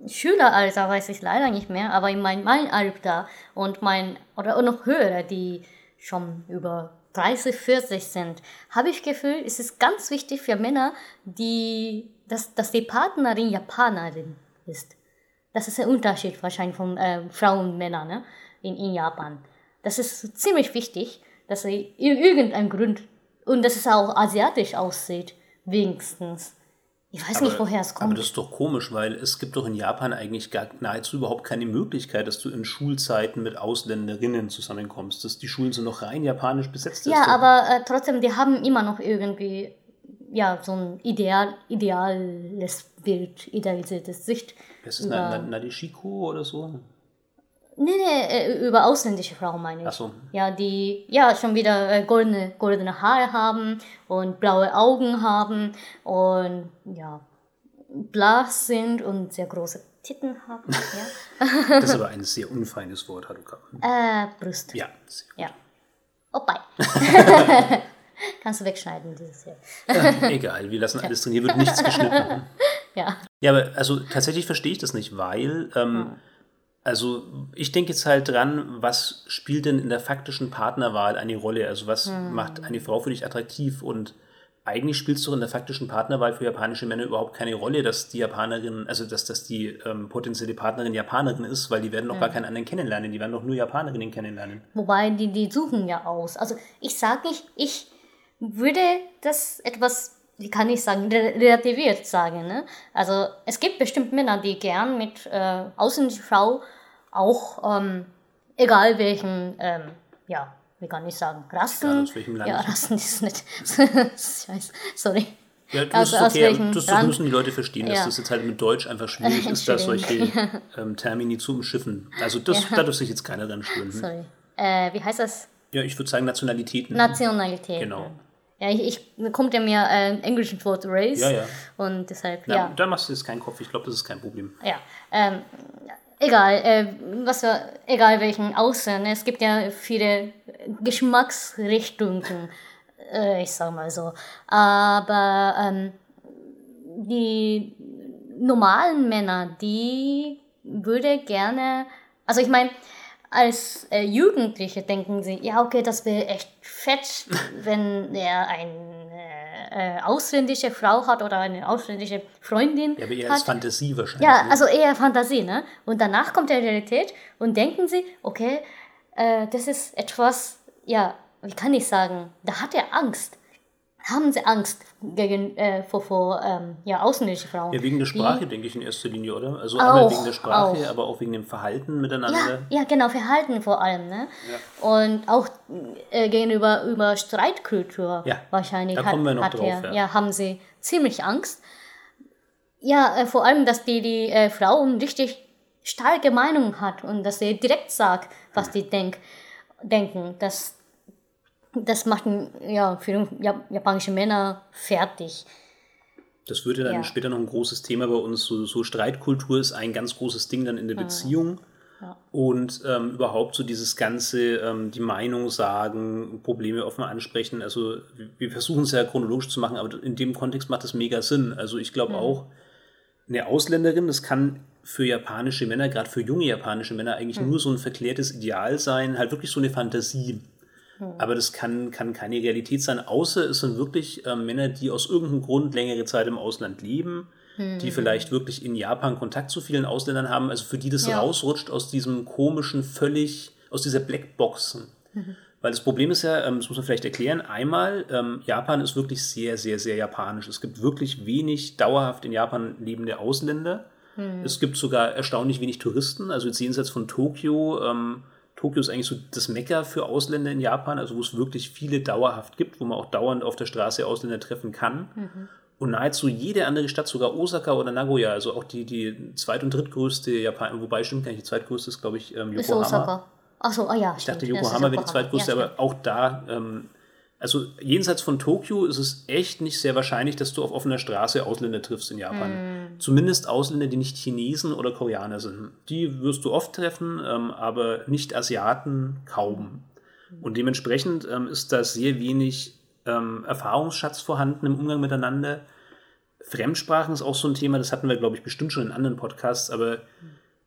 Schüleralter weiß ich leider nicht mehr, aber in meinem mein Alter und mein, oder noch höhere, die schon über 30, 40 sind, habe ich Gefühl, es ist ganz wichtig für Männer, die, dass, dass die Partnerin Japanerin ist. Das ist der Unterschied wahrscheinlich von äh, Frauen und Männern ne? in, in Japan. Das ist ziemlich wichtig, dass sie ir- irgendein Grund und dass es auch asiatisch aussieht, wenigstens. Ich weiß nicht, woher es Aber kommt. das ist doch komisch, weil es gibt doch in Japan eigentlich gar nahezu überhaupt keine Möglichkeit, dass du in Schulzeiten mit Ausländerinnen zusammenkommst. Das, die Schulen sind noch rein japanisch besetzt. Das Ja, aber äh, trotzdem, die haben immer noch irgendwie ja, so ein ideal, ideales Bild, idealisiertes Sicht. Ist es Na- Nadeshiko oder so? Nee, nee, äh, über ausländische Frauen meine ich. Ach so. Ja, die ja schon wieder äh, goldene, goldene Haare haben und blaue Augen haben und ja, blass sind und sehr große Titten haben. ja. Das ist aber ein sehr unfeines Wort, Haruka. äh, Brust. Ja, sehr Ja. Opai. Kannst du wegschneiden, dieses hier. gut. Egal, wir lassen alles drin. Hier wird nichts geschnitten. Ja. Ja, aber also tatsächlich verstehe ich das nicht, weil, ähm, also ich denke jetzt halt dran, was spielt denn in der faktischen Partnerwahl eine Rolle? Also was macht eine Frau für dich attraktiv? Und eigentlich spielt es doch in der faktischen Partnerwahl für japanische Männer überhaupt keine Rolle, dass die Japanerin, also dass, dass die ähm, potenzielle Partnerin Japanerin ist, weil die werden doch gar keinen anderen kennenlernen, die werden doch nur Japanerinnen kennenlernen. Wobei, die, die suchen ja aus. Also ich sage nicht, ich würde das etwas, wie kann ich sagen, re- relativiert sagen. Ne? Also es gibt bestimmt Männer, die gern mit äh, Frau auch, ähm, egal welchen, ähm, ja, wie kann ich sagen, Rassen. Aus welchem Land. Ja, Rassen ist nicht. Scheiße, sorry. Ja, das Also ist okay, das, das müssen die Leute verstehen, dass Ja. das jetzt halt mit Deutsch einfach schwierig ist, da solche ähm, Termini zu umschiffen. Also das, da dürfte sich jetzt keiner dran stören. Hm? Sorry. Äh, wie heißt das? Ja, ich würde sagen Nationalitäten. Nationalität. Genau. Ja, ich, ich kommt ja mir äh, ein englisches Wort Race. Ja, ja. Und deshalb, Na, ja. Da machst du jetzt keinen Kopf, ich glaube, das ist kein Problem. Ja, ähm, egal, äh, was egal welchen Aussehen, es gibt ja viele Geschmacksrichtungen, äh, ich sag mal so. Aber ähm, die normalen Männer, die würde gerne, also ich meine, als äh, Jugendliche denken sie, ja, okay, das wäre echt fett, wenn er eine äh, ausländische Frau hat oder eine ausländische Freundin Ja, aber eher hat. als Fantasie wahrscheinlich. Ja, ne? also eher Fantasie, ne? Und danach kommt die Realität und denken sie, okay, äh, das ist etwas, ja, wie kann ich sagen, da hat er Angst. Haben sie Angst gegen, äh, vor, vor ähm, ja, ausländische Frauen? ja, wegen der die- Sprache, denke ich in erster Linie, oder? Also einmal Auch, wegen der Sprache, auch. aber auch wegen dem Verhalten Ja, miteinander. ja, genau, Verhalten vor allem, ne? Und auch äh, gegenüber über Streitkultur Ja, wahrscheinlich da hat, kommen wir noch hat drauf, ja. ja. haben sie ziemlich Angst. Ja, äh, vor allem, dass die, die äh, Frau richtig starke Meinung hat und dass sie direkt sagt, was die denk, denken. Das, das macht ja, für ja, japanische Männer fertig. Das wird ja dann Ja. später noch ein großes Thema bei uns. So, so Streitkultur ist ein ganz großes Ding dann in der Beziehung. Und ähm, überhaupt so dieses ganze, ähm, die Meinung sagen, Probleme offen ansprechen. Also wir- versuchen es ja chronologisch zu machen, aber in dem Kontext macht das mega Sinn. Also ich glaube auch, eine Ausländerin, das kann für japanische Männer, gerade für junge japanische Männer, eigentlich nur so ein verklärtes Ideal sein, halt wirklich so eine Fantasie. Aber das kann, kann keine Realität sein, außer es sind wirklich ähm, Männer, die aus irgendeinem Grund längere Zeit im Ausland leben, die vielleicht wirklich in Japan Kontakt zu vielen Ausländern haben, also für die das Ja. rausrutscht aus diesem komischen, völlig, aus dieser Blackbox. Weil das Problem ist ja, ähm, das muss man vielleicht erklären, einmal, ähm, Japan ist wirklich sehr, sehr, sehr japanisch. Es gibt wirklich wenig dauerhaft in Japan lebende Ausländer. Es gibt sogar erstaunlich wenig Touristen. Also jetzt jenseits von Tokio. Ähm, Tokio ist eigentlich so das Mekka für Ausländer in Japan, also wo es wirklich viele dauerhaft gibt, wo man auch dauernd auf der Straße Ausländer treffen kann. Und nahezu jede andere Stadt, sogar Osaka oder Nagoya, also auch die, die zweit- und drittgrößte Japan, wobei stimmt gar nicht, die zweitgrößte ist, glaube ich, ähm, Ist Yokohama. Osaka. Achso, ah ja. Ich dachte, Yokohama wäre die zweitgrößte, aber auch da, ähm, also jenseits von Tokio ist es echt nicht sehr wahrscheinlich, dass du auf offener Straße Ausländer triffst in Japan. Zumindest Ausländer, die nicht Chinesen oder Koreaner sind. Die wirst du oft treffen, ähm, aber nicht Asiaten kaum. Und dementsprechend ähm, ist da sehr wenig ähm, Erfahrungsschatz vorhanden im Umgang miteinander. Fremdsprachen ist auch so ein Thema, das hatten wir, glaube ich, bestimmt schon in anderen Podcasts, aber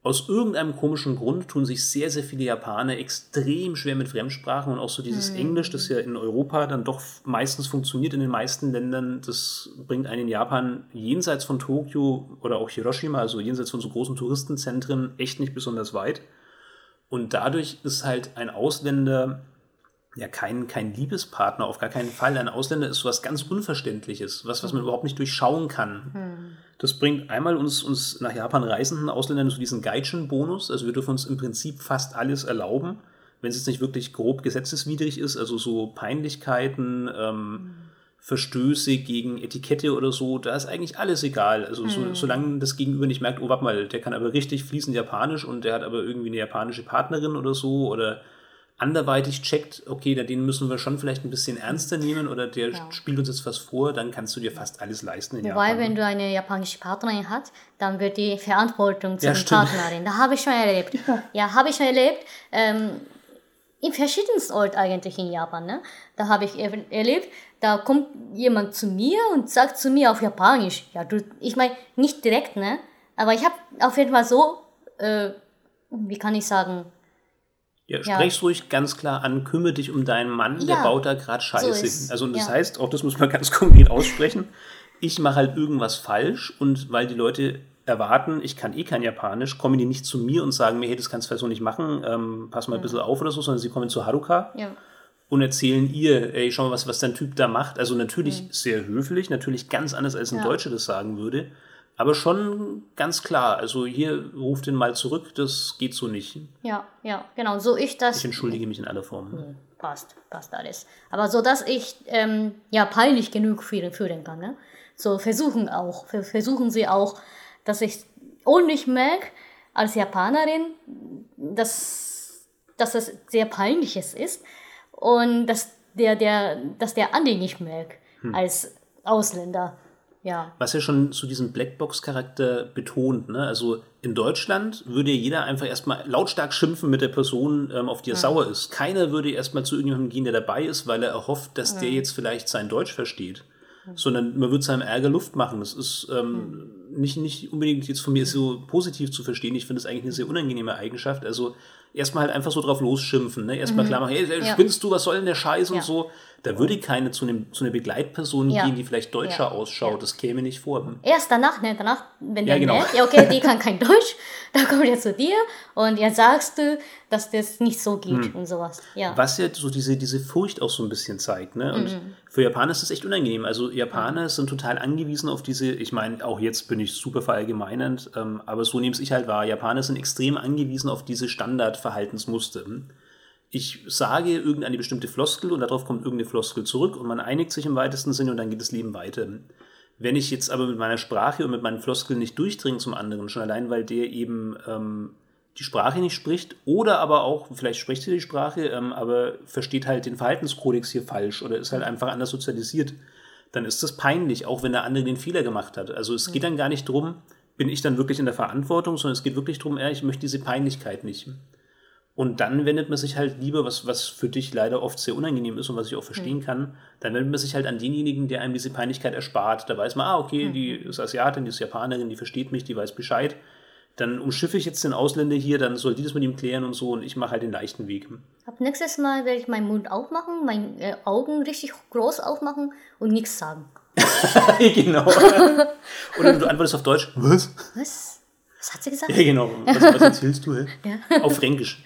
aus irgendeinem komischen Grund tun sich sehr, sehr viele Japaner extrem schwer mit Fremdsprachen und auch so dieses Englisch, das ja in Europa dann doch meistens funktioniert in den meisten Ländern, das bringt einen in Japan jenseits von Tokio oder auch Hiroshima, also jenseits von so großen Touristenzentren, echt nicht besonders weit. Und dadurch ist halt ein Ausländer ja kein, kein Liebespartner, auf gar keinen Fall. Ein Ausländer ist was ganz Unverständliches, was, was man überhaupt nicht durchschauen kann. Das bringt einmal uns, uns nach Japan reisenden Ausländern so diesen Gaijin-Bonus. Also wir dürfen uns im Prinzip fast alles erlauben, wenn es jetzt nicht wirklich grob gesetzeswidrig ist. Also so Peinlichkeiten, ähm, Verstöße gegen Etikette oder so, da ist eigentlich alles egal. Also so, solange das Gegenüber nicht merkt, oh, warte mal, der kann aber richtig fließend Japanisch und der hat aber irgendwie eine japanische Partnerin oder so oder anderweitig checkt, okay, da- den müssen wir schon vielleicht ein bisschen ernster nehmen oder der spielt uns jetzt was vor, dann kannst du dir fast alles leisten in Wobei, Japan. wenn du eine japanische Partnerin hast, dann wird die Verantwortung zur Ja. Partnerin. Da habe ich schon erlebt. Ja, habe ich schon erlebt. Ähm, in verschiedensten Orten eigentlich in Japan. Ne? Da habe ich er- erlebt, da kommt jemand zu mir und sagt zu mir auf Japanisch. Ja, du, ich meine, nicht direkt, ne? Aber ich habe auf jeden Fall so, äh, wie kann ich sagen, Ja, sprech's ruhig ganz klar an, kümmere dich um deinen Mann, der Ja, baut da gerade Scheiße. ist- also das ja. heißt, auch das muss man ganz konkret aussprechen, ich mache halt irgendwas falsch und weil die Leute erwarten, ich kann eh kein Japanisch, kommen die nicht zu mir und sagen mir, hey, das kannst du vielleicht so nicht machen, ähm, pass mal ein bisschen auf oder so, sondern sie kommen zu Haruka ja, und erzählen ihr, ey, schau mal, was, was dein Typ da macht. Also natürlich sehr höflich, natürlich ganz anders, als ein Ja. Deutscher das sagen würde, aber schon ganz klar. Also hier ruft den mal zurück, das geht so nicht. ja, ja, genau, so ich das Ich entschuldige mich in aller Form. Hm, passt, passt alles. Aber so, dass ich ähm, ja peinlich genug führen, führen kann. Ne? So versuchen auch, ver- versuchen sie auch, dass ich und ich merke als Japanerin, dass, dass es sehr peinliches ist und dass der, der, dass der andere nicht merkt als Ausländer. Ja, Was ja schon zu diesem Blackbox-Charakter betont. Ne? Also in Deutschland würde jeder einfach erstmal lautstark schimpfen mit der Person, ähm, auf die er sauer ist. Keiner würde erstmal zu irgendjemandem gehen, der dabei ist, weil er erhofft, dass der jetzt vielleicht sein Deutsch versteht. Sondern man wird seinem Ärger Luft machen. Das ist ähm, nicht, nicht unbedingt jetzt von mir so positiv zu verstehen. Ich finde es eigentlich eine sehr unangenehme Eigenschaft. Also erstmal halt einfach so drauf losschimpfen. Ne? Erstmal klar machen, hey, hey, Ja. spinnst du, was soll denn der Scheiß Ja. und so. Da würde keine zu, einem, zu einer Begleitperson Ja. gehen, die vielleicht deutscher Ja. ausschaut. Das käme nicht vor. erst danach, ne, danach, wenn Ja, der genau. merkt, ja, okay, die kann kein Deutsch, dann kommt er zu dir und jetzt sagst du, dass das nicht so geht Hm. und sowas. Ja. Was ja so diese, diese Furcht auch so ein bisschen zeigt. Ne? Und Mhm. für Japaner ist das echt unangenehm. Also Japaner sind total angewiesen auf diese, ich meine, auch jetzt bin ich super verallgemeinernd, ähm, aber so nehme ich halt wahr. Japaner sind extrem angewiesen auf diese Standardverhaltensmuster. Ich sage irgendeine bestimmte Floskel und darauf kommt irgendeine Floskel zurück und man einigt sich im weitesten Sinne und dann geht das Leben weiter. Wenn ich jetzt aber mit meiner Sprache und mit meinen Floskeln nicht durchdringe zum anderen, schon allein, weil der eben ähm, die Sprache nicht spricht oder aber auch, vielleicht spricht er die Sprache, ähm, aber versteht halt den Verhaltenskodex hier falsch oder ist halt einfach anders sozialisiert, dann ist das peinlich, auch wenn der andere den Fehler gemacht hat. Also es geht dann gar nicht drum, bin ich dann wirklich in der Verantwortung, sondern es geht wirklich darum, ich möchte diese Peinlichkeit nicht. Und dann wendet man sich halt lieber, was, was für dich leider oft sehr unangenehm ist und was ich auch verstehen kann, dann wendet man sich halt an denjenigen, der einem diese Peinlichkeit erspart. Da weiß man, ah, okay, die ist Asiatin, die ist Japanerin, die versteht mich, die weiß Bescheid. Dann umschiffe ich jetzt den Ausländer hier, dann soll die das mit ihm klären und so und ich mache halt den leichten Weg. Ab nächstes Mal werde ich meinen Mund aufmachen, meine äh, Augen richtig groß aufmachen und nichts sagen. genau. Oder du antwortest auf Deutsch, was? Was? Was hat sie gesagt? Ja, genau. Was, was erzählst du? Hä? Auf Fränkisch.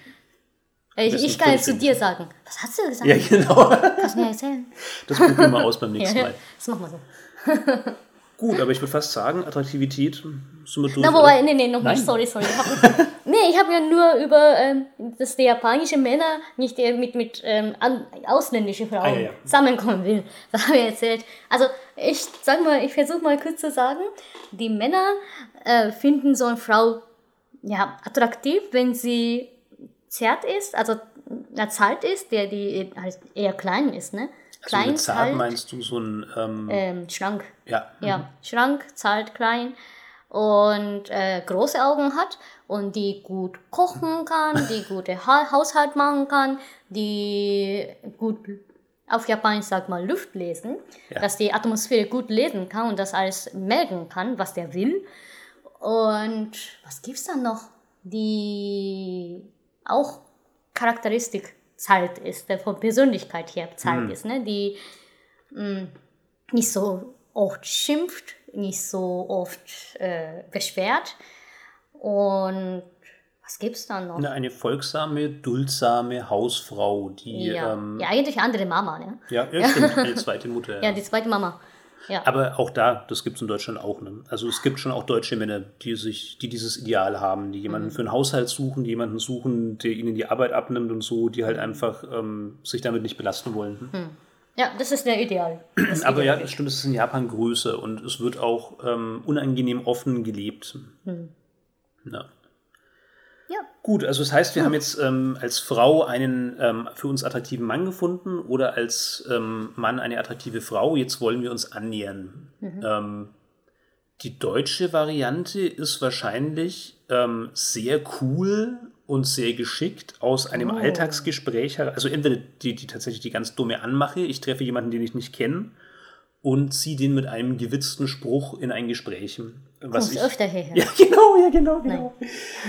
Ich, ich kann jetzt zu dir sagen. Was hast du gesagt? Ja, genau. Kannst du mir erzählen? Das probieren wir aus beim nächsten Mal. das machen wir so. Gut, aber ich würde fast sagen, Attraktivität sind wir durch. Na, wobei, nee, nee, nochmal, Nein. sorry, sorry. Ich hab, nee, ich habe ja nur über, ähm, dass die japanische Männer nicht äh, mit, mit ähm, an, ausländischen Frauen Ah, ja, ja. zusammenkommen will. Das habe ich erzählt. Also, ich sag mal, ich versuche mal kurz zu sagen, die Männer äh, finden so eine Frau ja, attraktiv, wenn sie zart ist, also na, zart ist, der die halt eher klein ist, ne? Also Klein, mit zart zart, meinst du so ein, ähm, ähm, schlank. ja, Ja, Schrank, zahlt klein und äh, große Augen hat und die gut kochen kann, die gute ha Haushalt machen kann, die gut auf Japanisch sagt man Luft lesen, Ja. dass die Atmosphäre gut lesen kann und das alles merken kann, was der will. Und was gibt's dann noch, die auch Charakteristik zahlt ist, der von Persönlichkeit her zahlt ist, ne? die mh, nicht so oft schimpft, nicht so oft äh, beschwert. Und was gibt's dann noch? eine, eine folgsame, duldsame Hausfrau, die, ja. ähm, ja, eigentlich andere Mama, ne? ja, ja, stimmt, eine zweite Mutter. Ja, die zweite Mama. Ja. Aber auch da, das gibt es in Deutschland auch. Ne? Also es gibt schon auch deutsche Männer, die sich, die dieses Ideal haben, die jemanden Mhm. für einen Haushalt suchen, die jemanden suchen, der ihnen die Arbeit abnimmt und so, die Mhm. halt einfach ähm, sich damit nicht belasten wollen. ja, das ist der Ideal. Das Aber ja, Ideal. das stimmt, es ist in Japan größer und es wird auch ähm, unangenehm offen gelebt. Hm. Ja. Ja. Gut, also das heißt, wir haben jetzt ähm, als Frau einen ähm, für uns attraktiven Mann gefunden oder als ähm, Mann eine attraktive Frau. Jetzt wollen wir uns annähern. Ähm, die deutsche Variante ist wahrscheinlich ähm, sehr cool und sehr geschickt aus einem Oh. Alltagsgespräch. Also entweder die, die tatsächlich die ganz dumme anmache, ich treffe jemanden, den ich nicht kenne und ziehe den mit einem gewitzten Spruch in ein Gespräch. Was Kommst ich, öfter hierher. ja, genau, ja, genau, genau.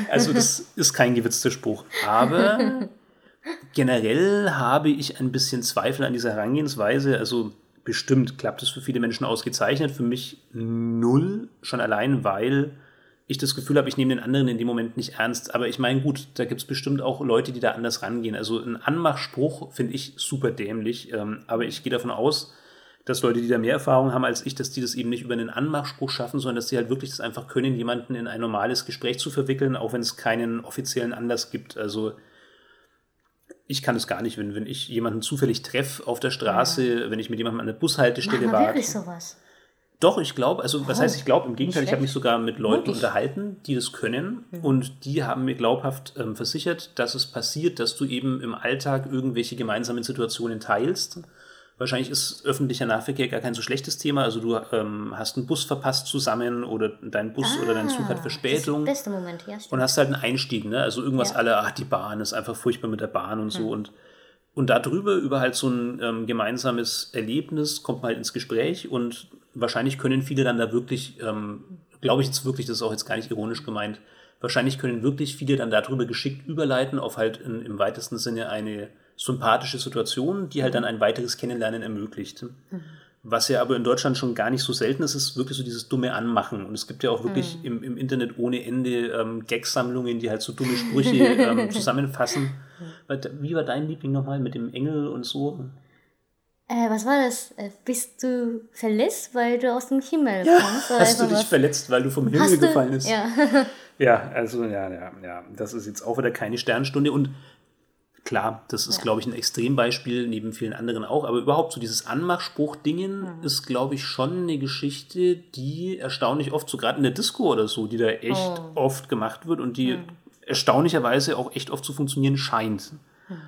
Also das ist kein gewitzter Spruch. Aber generell habe ich ein bisschen Zweifel an dieser Herangehensweise. Also bestimmt klappt es für viele Menschen ausgezeichnet. Für mich null, schon allein, weil ich das Gefühl habe, ich nehme den anderen in dem Moment nicht ernst. Aber ich meine, gut, da gibt es bestimmt auch Leute, die da anders rangehen. Also ein Anmachspruch finde ich super dämlich. Ähm, aber ich gehe davon aus, dass Leute, die da mehr Erfahrung haben als ich, dass die das eben nicht über einen Anmachspruch schaffen, sondern dass die halt wirklich das einfach können, jemanden in ein normales Gespräch zu verwickeln, auch wenn es keinen offiziellen Anlass gibt. Also ich kann es gar nicht, wenn, wenn ich jemanden zufällig treffe auf der Straße, wenn ich mit jemandem an der Bushaltestelle warte. wirklich sowas. Doch, ich glaube, also was Oh, heißt ich glaube, im Gegenteil, ich habe mich sogar mit Leuten Mutig. unterhalten, die das können und die haben mir glaubhaft ähm, versichert, dass es passiert, dass du eben im Alltag irgendwelche gemeinsamen Situationen teilst. Wahrscheinlich ist öffentlicher Nahverkehr gar kein so schlechtes Thema. Also du ähm, hast einen Bus verpasst zusammen oder dein Bus oder dein Zug hat Ah, Das Verspätung ist der beste Moment, ja, stimmt. und hast halt einen Einstieg, ne? Also irgendwas Ja. alle, ach, die Bahn ist einfach furchtbar mit der Bahn und so. Und, und darüber, über halt so ein ähm, gemeinsames Erlebnis, kommt man halt ins Gespräch und wahrscheinlich können viele dann da wirklich, ähm, glaube ich jetzt wirklich, das ist auch jetzt gar nicht ironisch gemeint, wahrscheinlich können wirklich viele dann darüber geschickt überleiten auf halt in, im weitesten Sinne eine sympathische Situation, die halt dann ein weiteres Kennenlernen ermöglicht. Was ja aber in Deutschland schon gar nicht so selten ist, ist wirklich so dieses dumme Anmachen. Und es gibt ja auch wirklich im, im Internet ohne Ende ähm, Gag-Sammlungen, die halt so dumme Sprüche ähm, zusammenfassen. Wie war dein Liebling nochmal mit dem Engel und so? Äh, was war das? Äh, bist du verletzt, weil du aus dem Himmel Ja, kommst? Hast du dich was? verletzt, weil du vom Himmel Hast gefallen bist? Ja. Ja, also ja, ja, ja. Das ist jetzt auch wieder keine Sternstunde. Und klar, das ist, glaube ich, ein Extrembeispiel, neben vielen anderen auch. Aber überhaupt so dieses Anmachspruch-Dingen ist, glaube ich, schon eine Geschichte, die erstaunlich oft, so gerade in der Disco oder so, die da echt Oh. oft gemacht wird und die erstaunlicherweise auch echt oft zu funktionieren scheint.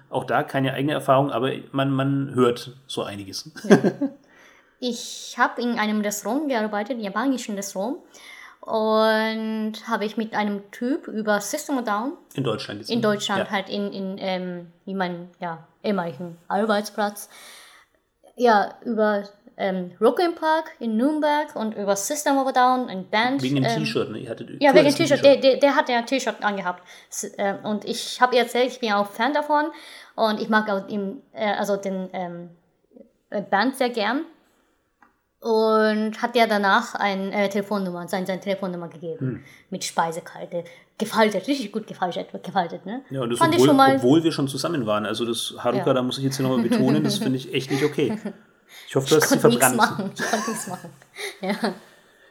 Auch da keine eigene Erfahrung, aber man, man hört so einiges. Ich habe in einem Restaurant gearbeitet, japanischen Restaurant. Und habe ich mit einem Typ über System of a Down In Deutschland jetzt. in Deutschland Ja. halt in, in ähm, wie mein ja, ehemaligen Arbeitsplatz, ja, über ähm, Park in Nürnberg und über System of a Down, ein Band. Wegen dem ähm, T-Shirt, ne? Ihr hattet Ja, wegen dem T-Shirt. Der, der, der hat ja ein T-Shirt angehabt. S- äh, Und ich habe ihr erzählt, ich bin auch Fan davon. Und ich mag auch ihm, äh, also den ähm, äh, Band sehr gern. Und hat ja danach eine äh, Telefonnummer, seine, seine Telefonnummer gegeben. Hm. Mit Speisekarte. Gefaltet, richtig gut gefaltet, gefaltet ne? Ja, und das Fand ich obwohl, schon mal. obwohl wir schon zusammen waren. Also das Haruka, Ja. da muss ich jetzt hier nochmal betonen, das finde ich echt nicht okay. Ich hoffe, du hast sie verbrannt. machen. Ich konnte nichts machen. Ja.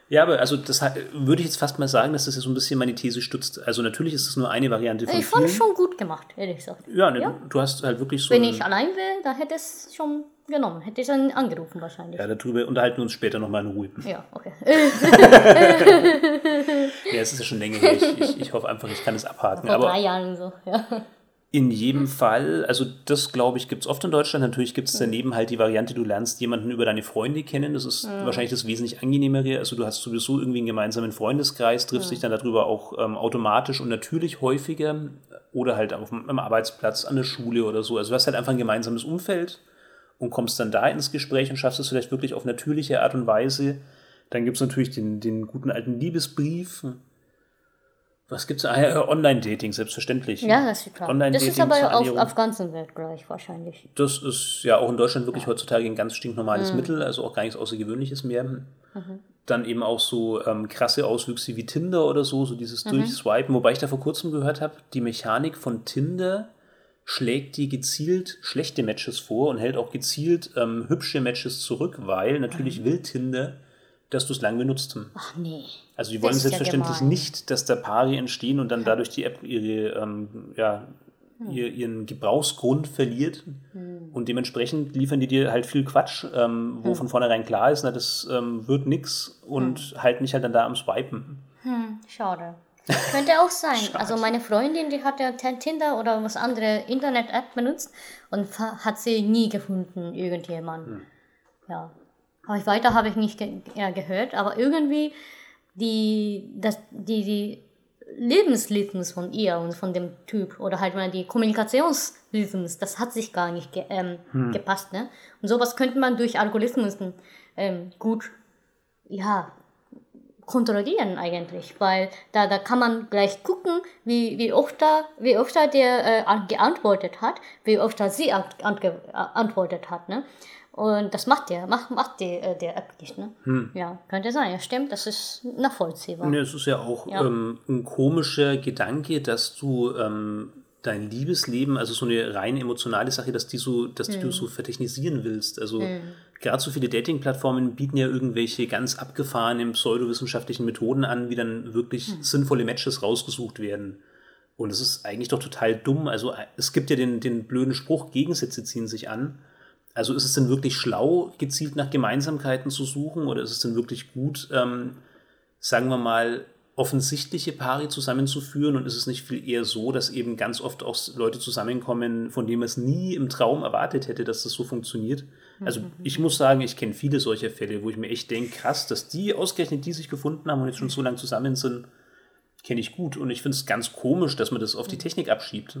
Ja, aber also das würde ich jetzt fast mal sagen, dass das ja so ein bisschen meine These stützt. Also natürlich ist es nur eine Variante von Ich fand es schon gut gemacht, ehrlich gesagt. Ja, ne, du hast halt wirklich so Wenn ein- ich allein wäre, dann hätte es schon genommen. Hätte ich dann angerufen wahrscheinlich. Ja, darüber unterhalten wir uns später nochmal in Ruhe. Ja, okay. Ja, es ist ja schon länger her. Ich, ich, ich hoffe einfach, ich kann es abhaken. Vor Aber drei Jahren so. Ja. in jedem Fall, also das glaube ich, gibt es oft in Deutschland. Natürlich gibt es daneben halt die Variante, du lernst jemanden über deine Freunde kennen. Das ist wahrscheinlich das wesentlich angenehmere. Also du hast sowieso irgendwie einen gemeinsamen Freundeskreis, triffst dich dann darüber auch ähm, automatisch und natürlich häufiger oder halt auf dem am Arbeitsplatz, an der Schule oder so. Also du hast halt einfach ein gemeinsames Umfeld und kommst dann da ins Gespräch und schaffst es vielleicht wirklich auf natürliche Art und Weise. Dann gibt es natürlich den, den guten alten Liebesbrief. Was gibt's? Ah, ja, Online-Dating, selbstverständlich. ja, das ist klar. Das Online-Dating ist aber auf, auf ganzen Welt gleich wahrscheinlich. Das ist ja auch in Deutschland wirklich heutzutage ein ganz stinknormales Mittel, also auch gar nichts Außergewöhnliches mehr. Dann eben auch so ähm, krasse Auswüchse wie Tinder oder so, so dieses Durchswipen, wobei ich da vor kurzem gehört habe, die Mechanik von Tinder schlägt dir gezielt schlechte Matches vor und hält auch gezielt ähm, hübsche Matches zurück, weil natürlich will Tinder, dass du es lang benutzt. Ach nee. Also die wollen ja selbstverständlich gemein. nicht, dass da Paare entstehen und dann dadurch die App ihre, ähm, ja, Hm. ihr, ihren Gebrauchsgrund verliert. Und dementsprechend liefern die dir halt viel Quatsch, ähm, Hm. wo von vornherein klar ist, na, das ähm, wird nix und Hm. halten mich halt dann da am Swipen. Schade. Könnte auch sein. Also meine Freundin, die hat ja Tinder oder was andere Internet-App benutzt und hat sie nie gefunden, irgendjemand. Ja. Aber weiter habe ich nicht ge ja, gehört, aber irgendwie die, das, die, die Lebensrhythmus von ihr und von dem Typ oder halt mal die Kommunikationsrhythmus, das hat sich gar nicht ge ähm, gepasst. Ne? Und sowas könnte man durch Algorithmus ähm, gut ja, kontrollieren eigentlich, weil da, da kann man gleich gucken, wie, wie oft da, wie oft da der äh, an- geantwortet hat, wie oft da sie äh, antwortet hat, ne? Und das macht der, macht, macht die, äh, der App nicht, ne? Ja, könnte sein, ja stimmt, das ist nachvollziehbar. Ne, es ist ja auch Ja. Ähm, ein komischer Gedanke, dass du ähm, dein Liebesleben, also so eine rein emotionale Sache, dass die so, dass die du so vertechnisieren willst. Also gerade so viele Dating-Plattformen bieten ja irgendwelche ganz abgefahrenen pseudowissenschaftlichen Methoden an, wie dann wirklich sinnvolle Matches rausgesucht werden. Und es ist eigentlich doch total dumm. Also äh, es gibt ja den, den blöden Spruch, Gegensätze ziehen sich an. Also ist es denn wirklich schlau, gezielt nach Gemeinsamkeiten zu suchen oder ist es denn wirklich gut, ähm, sagen wir mal, offensichtliche Paare zusammenzuführen und ist es nicht viel eher so, dass eben ganz oft auch Leute zusammenkommen, von denen man es nie im Traum erwartet hätte, dass das so funktioniert. Also ich muss sagen, ich kenne viele solcher Fälle, wo ich mir echt denke, krass, dass die ausgerechnet, die sich gefunden haben und jetzt schon so lange zusammen sind, kenne ich gut. Und ich finde es ganz komisch, dass man das auf die Technik abschiebt.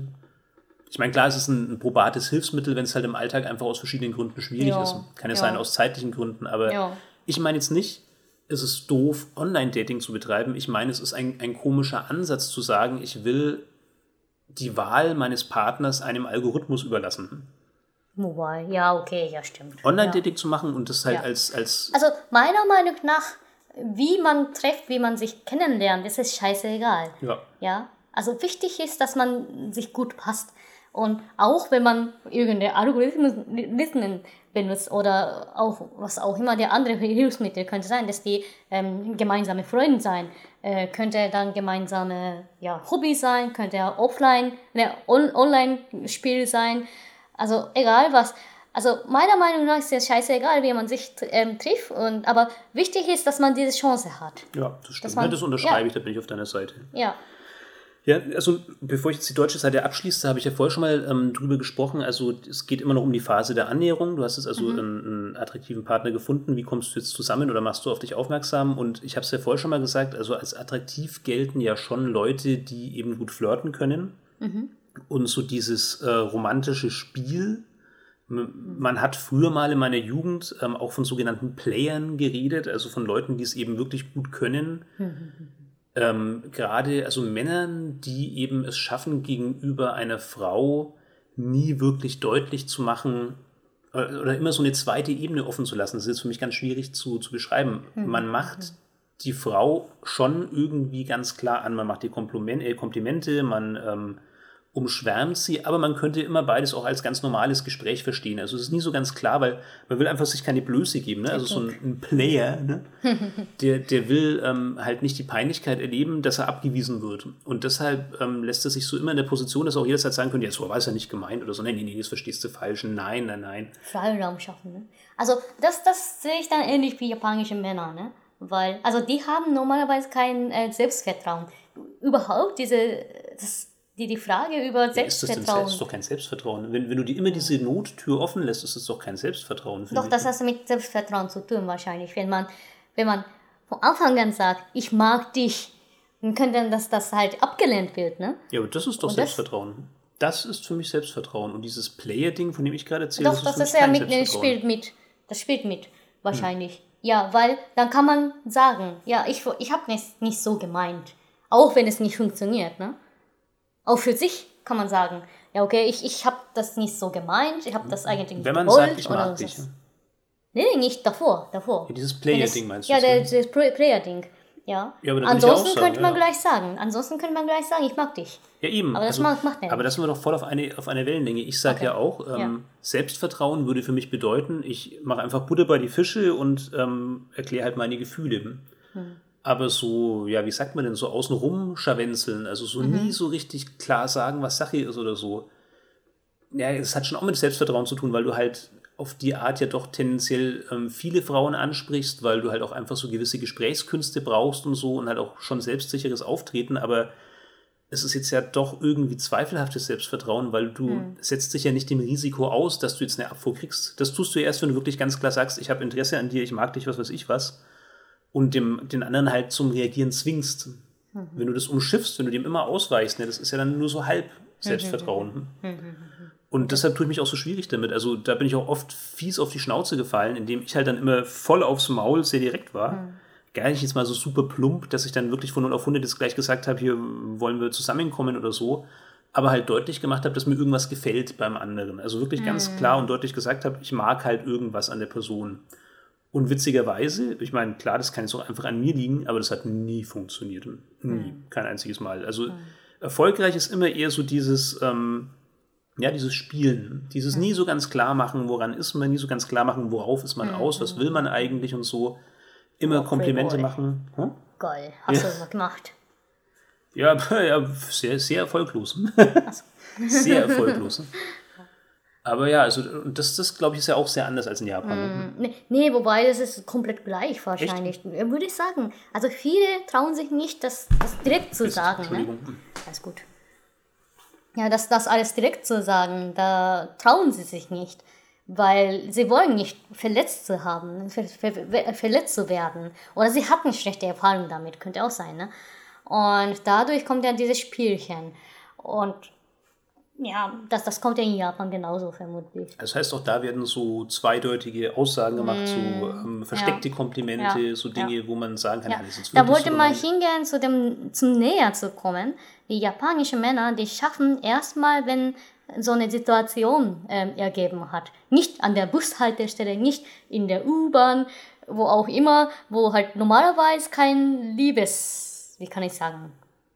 Ich meine, klar, es ist ein, ein probates Hilfsmittel, wenn es halt im Alltag einfach aus verschiedenen Gründen schwierig Ja, ist. Kann es ja. sein aus zeitlichen Gründen, aber Ja. ich meine jetzt nicht, es ist doof, Online-Dating zu betreiben. Ich meine, es ist ein, ein komischer Ansatz zu sagen, ich will die Wahl meines Partners einem Algorithmus überlassen. Wobei, ja, okay, ja, stimmt. Online-Dating zu machen und das halt Ja. als, als Also meiner Meinung nach, wie man trifft, wie man sich kennenlernt, das ist scheißegal. ja, Ja, also wichtig ist, dass man sich gut passt. Und auch wenn man irgendeine Algorithmen benutzt oder auch was auch immer der andere Hilfsmittel könnte sein, dass die ähm, gemeinsame Freunde sein, äh, könnte dann gemeinsame ja, Hobby sein, könnte ja offline, ne, on, Online-Spiel sein. Also egal was. Also meiner Meinung nach ist es scheißegal, wie man sich ähm, trifft. Und, aber wichtig ist, dass man diese Chance hat. ja, das stimmt. man- das unterschreibe ja. ich, da bin ich auf deiner Seite. Ja. Ja, also bevor ich jetzt die deutsche Seite abschließe, da habe ich ja vorher schon mal ähm, drüber gesprochen. Also es geht immer noch um die Phase der Annäherung. Du hast jetzt also einen, einen attraktiven Partner gefunden. Wie kommst du jetzt zusammen oder machst du auf dich aufmerksam? Und ich habe es ja vorher schon mal gesagt, also als attraktiv gelten ja schon Leute, die eben gut flirten können. Und so dieses äh, romantische Spiel. Man hat früher mal in meiner Jugend ähm, auch von sogenannten Playern geredet, also von Leuten, die es eben wirklich gut können ähm, gerade also Männern, die eben es schaffen, gegenüber einer Frau nie wirklich deutlich zu machen, oder immer so eine zweite Ebene offen zu lassen. Das ist jetzt für mich ganz schwierig zu, zu beschreiben. Man macht die Frau schon irgendwie ganz klar an. Man macht die Komplimente, äh, Komplimente man ähm, umschwärmt sie, aber man könnte immer beides auch als ganz normales Gespräch verstehen. Also es ist nie so ganz klar, weil man will einfach sich keine Blöße geben. Ne? Also so ein, ein Player, ne? der, der will ähm, halt nicht die Peinlichkeit erleben, dass er abgewiesen wird. Und deshalb ähm, lässt er sich so immer in der Position, dass er auch jederzeit sagen könnte, ja, so war es ja nicht gemeint oder so, nein, nee, nee, das verstehst du falsch, nein, nein, nein. Freiraum schaffen. Ne? Also das, das sehe ich dann ähnlich wie japanische Männer, ne? Weil, also die haben normalerweise kein äh, Selbstvertrauen. Überhaupt diese, das, die, die Frage über Ist das, denn, Selbstvertrauen. das ist doch kein Selbstvertrauen. Wenn, wenn du dir immer diese Nottür offen lässt, ist das doch kein Selbstvertrauen. Doch, das hat mit Selbstvertrauen zu tun wahrscheinlich. Wenn man, wenn man von Anfang an sagt, ich mag dich, dann könnte das, das halt abgelehnt wird, ne? Ja, aber das ist doch Und das- Selbstvertrauen. Das ist für mich Selbstvertrauen. Und dieses Player-Ding, von dem ich gerade erzähle, Doch, das das ist ist für ja mit, Selbstvertrauen. spielt mit. Das spielt mit, wahrscheinlich. Ja, weil dann kann man sagen, ja, ich, ich habe es nicht so gemeint. Auch wenn es nicht funktioniert, ne? Auch für sich kann man sagen, ja, okay, ich, ich habe das nicht so gemeint, ich habe das eigentlich nicht Wenn man gewollt. sagt, ich mag so. dich. Nee, nee, nicht davor, davor. Ja, dieses Player-Ding meinst du? Ja, das Play- Player-Ding. Ja. Ja, Ansonsten sagen, könnte man ja. gleich sagen. Ansonsten könnte man gleich sagen, ich mag dich. Ja, eben. Aber das macht- macht er aber das sind wir doch voll auf eine, auf einer Wellenlänge. Ich sage Okay. ja auch, ähm, Ja. Selbstvertrauen würde für mich bedeuten, ich mache einfach Butter bei die Fische und ähm, erkläre halt meine Gefühle. Hm. Aber so, ja, wie sagt man denn, so außenrum scharwenzeln, also so Mhm. nie so richtig klar sagen, was Sache ist oder so. Ja, es hat schon auch mit Selbstvertrauen zu tun, weil du halt auf die Art ja doch tendenziell ähm, viele Frauen ansprichst, weil du halt auch einfach so gewisse Gesprächskünste brauchst und so und halt auch schon selbstsicheres Auftreten, aber es ist jetzt ja doch irgendwie zweifelhaftes Selbstvertrauen, weil du Hm. setzt dich ja nicht dem Risiko aus, dass du jetzt eine Abfuhr kriegst. Das tust du erst, wenn du wirklich ganz klar sagst, ich habe Interesse an dir, ich mag dich, was weiß ich was. Und dem, den anderen halt zum Reagieren zwingst. Mhm. Wenn du das umschiffst, wenn du dem immer ausweichst, ne, das ist ja dann nur so halb Selbstvertrauen. Mhm. Und deshalb tue ich mich auch so schwierig damit. Also da bin ich auch oft fies auf die Schnauze gefallen, indem ich halt dann immer voll aufs Maul sehr direkt war. Mhm. Gar nicht jetzt mal so super plump, dass ich dann wirklich von 0 auf 100 jetzt gleich gesagt habe, hier wollen wir zusammenkommen oder so. Aber halt deutlich gemacht habe, dass mir irgendwas gefällt beim anderen. Also wirklich ganz Mhm. klar und deutlich gesagt habe, ich mag halt irgendwas an der Person. Und witzigerweise, ich meine, klar, das kann jetzt auch einfach an mir liegen, aber das hat nie funktioniert. Nie. Kein einziges Mal. Also erfolgreich ist immer eher so dieses, ähm, ja, dieses Spielen. Dieses nie so ganz klar machen, woran ist man, nie so ganz klar machen, worauf ist man aus, was will man eigentlich und so. Immer Komplimente Playboy. machen. Hm? Geil, hast Ja. du das gemacht. Ja, ja, sehr, sehr erfolglos. sehr erfolglos. Aber ja, also das, das glaube ich, ist ja auch sehr anders als in Japan. Nee, nee, wobei das ist komplett gleich wahrscheinlich. Äh, Würde ich sagen. Also viele trauen sich nicht, das, das direkt zu sagen. Ne? Entschuldigung. Alles gut. Ja, das, das alles direkt zu sagen, da trauen sie sich nicht, weil sie wollen nicht verletzt zu haben, ver, ver, ver, verletzt zu werden. Oder sie hatten schlechte Erfahrungen damit, könnte auch sein. Ne? Und dadurch kommt ja dieses Spielchen. Und ja, das, das kommt ja in Japan genauso vermutlich. Das heißt, auch da werden so zweideutige Aussagen gemacht, so ähm, versteckte Komplimente, Ja. so Dinge, wo man sagen kann, Ja, ja. das ist da wollte man hingehen, zu dem, zum Näher zu kommen. Die japanischen Männer, die schaffen erstmal, wenn so eine Situation ähm, ergeben hat. Nicht an der Bushaltestelle, nicht in der U-Bahn, wo auch immer, wo halt normalerweise kein Liebes, wie kann ich sagen,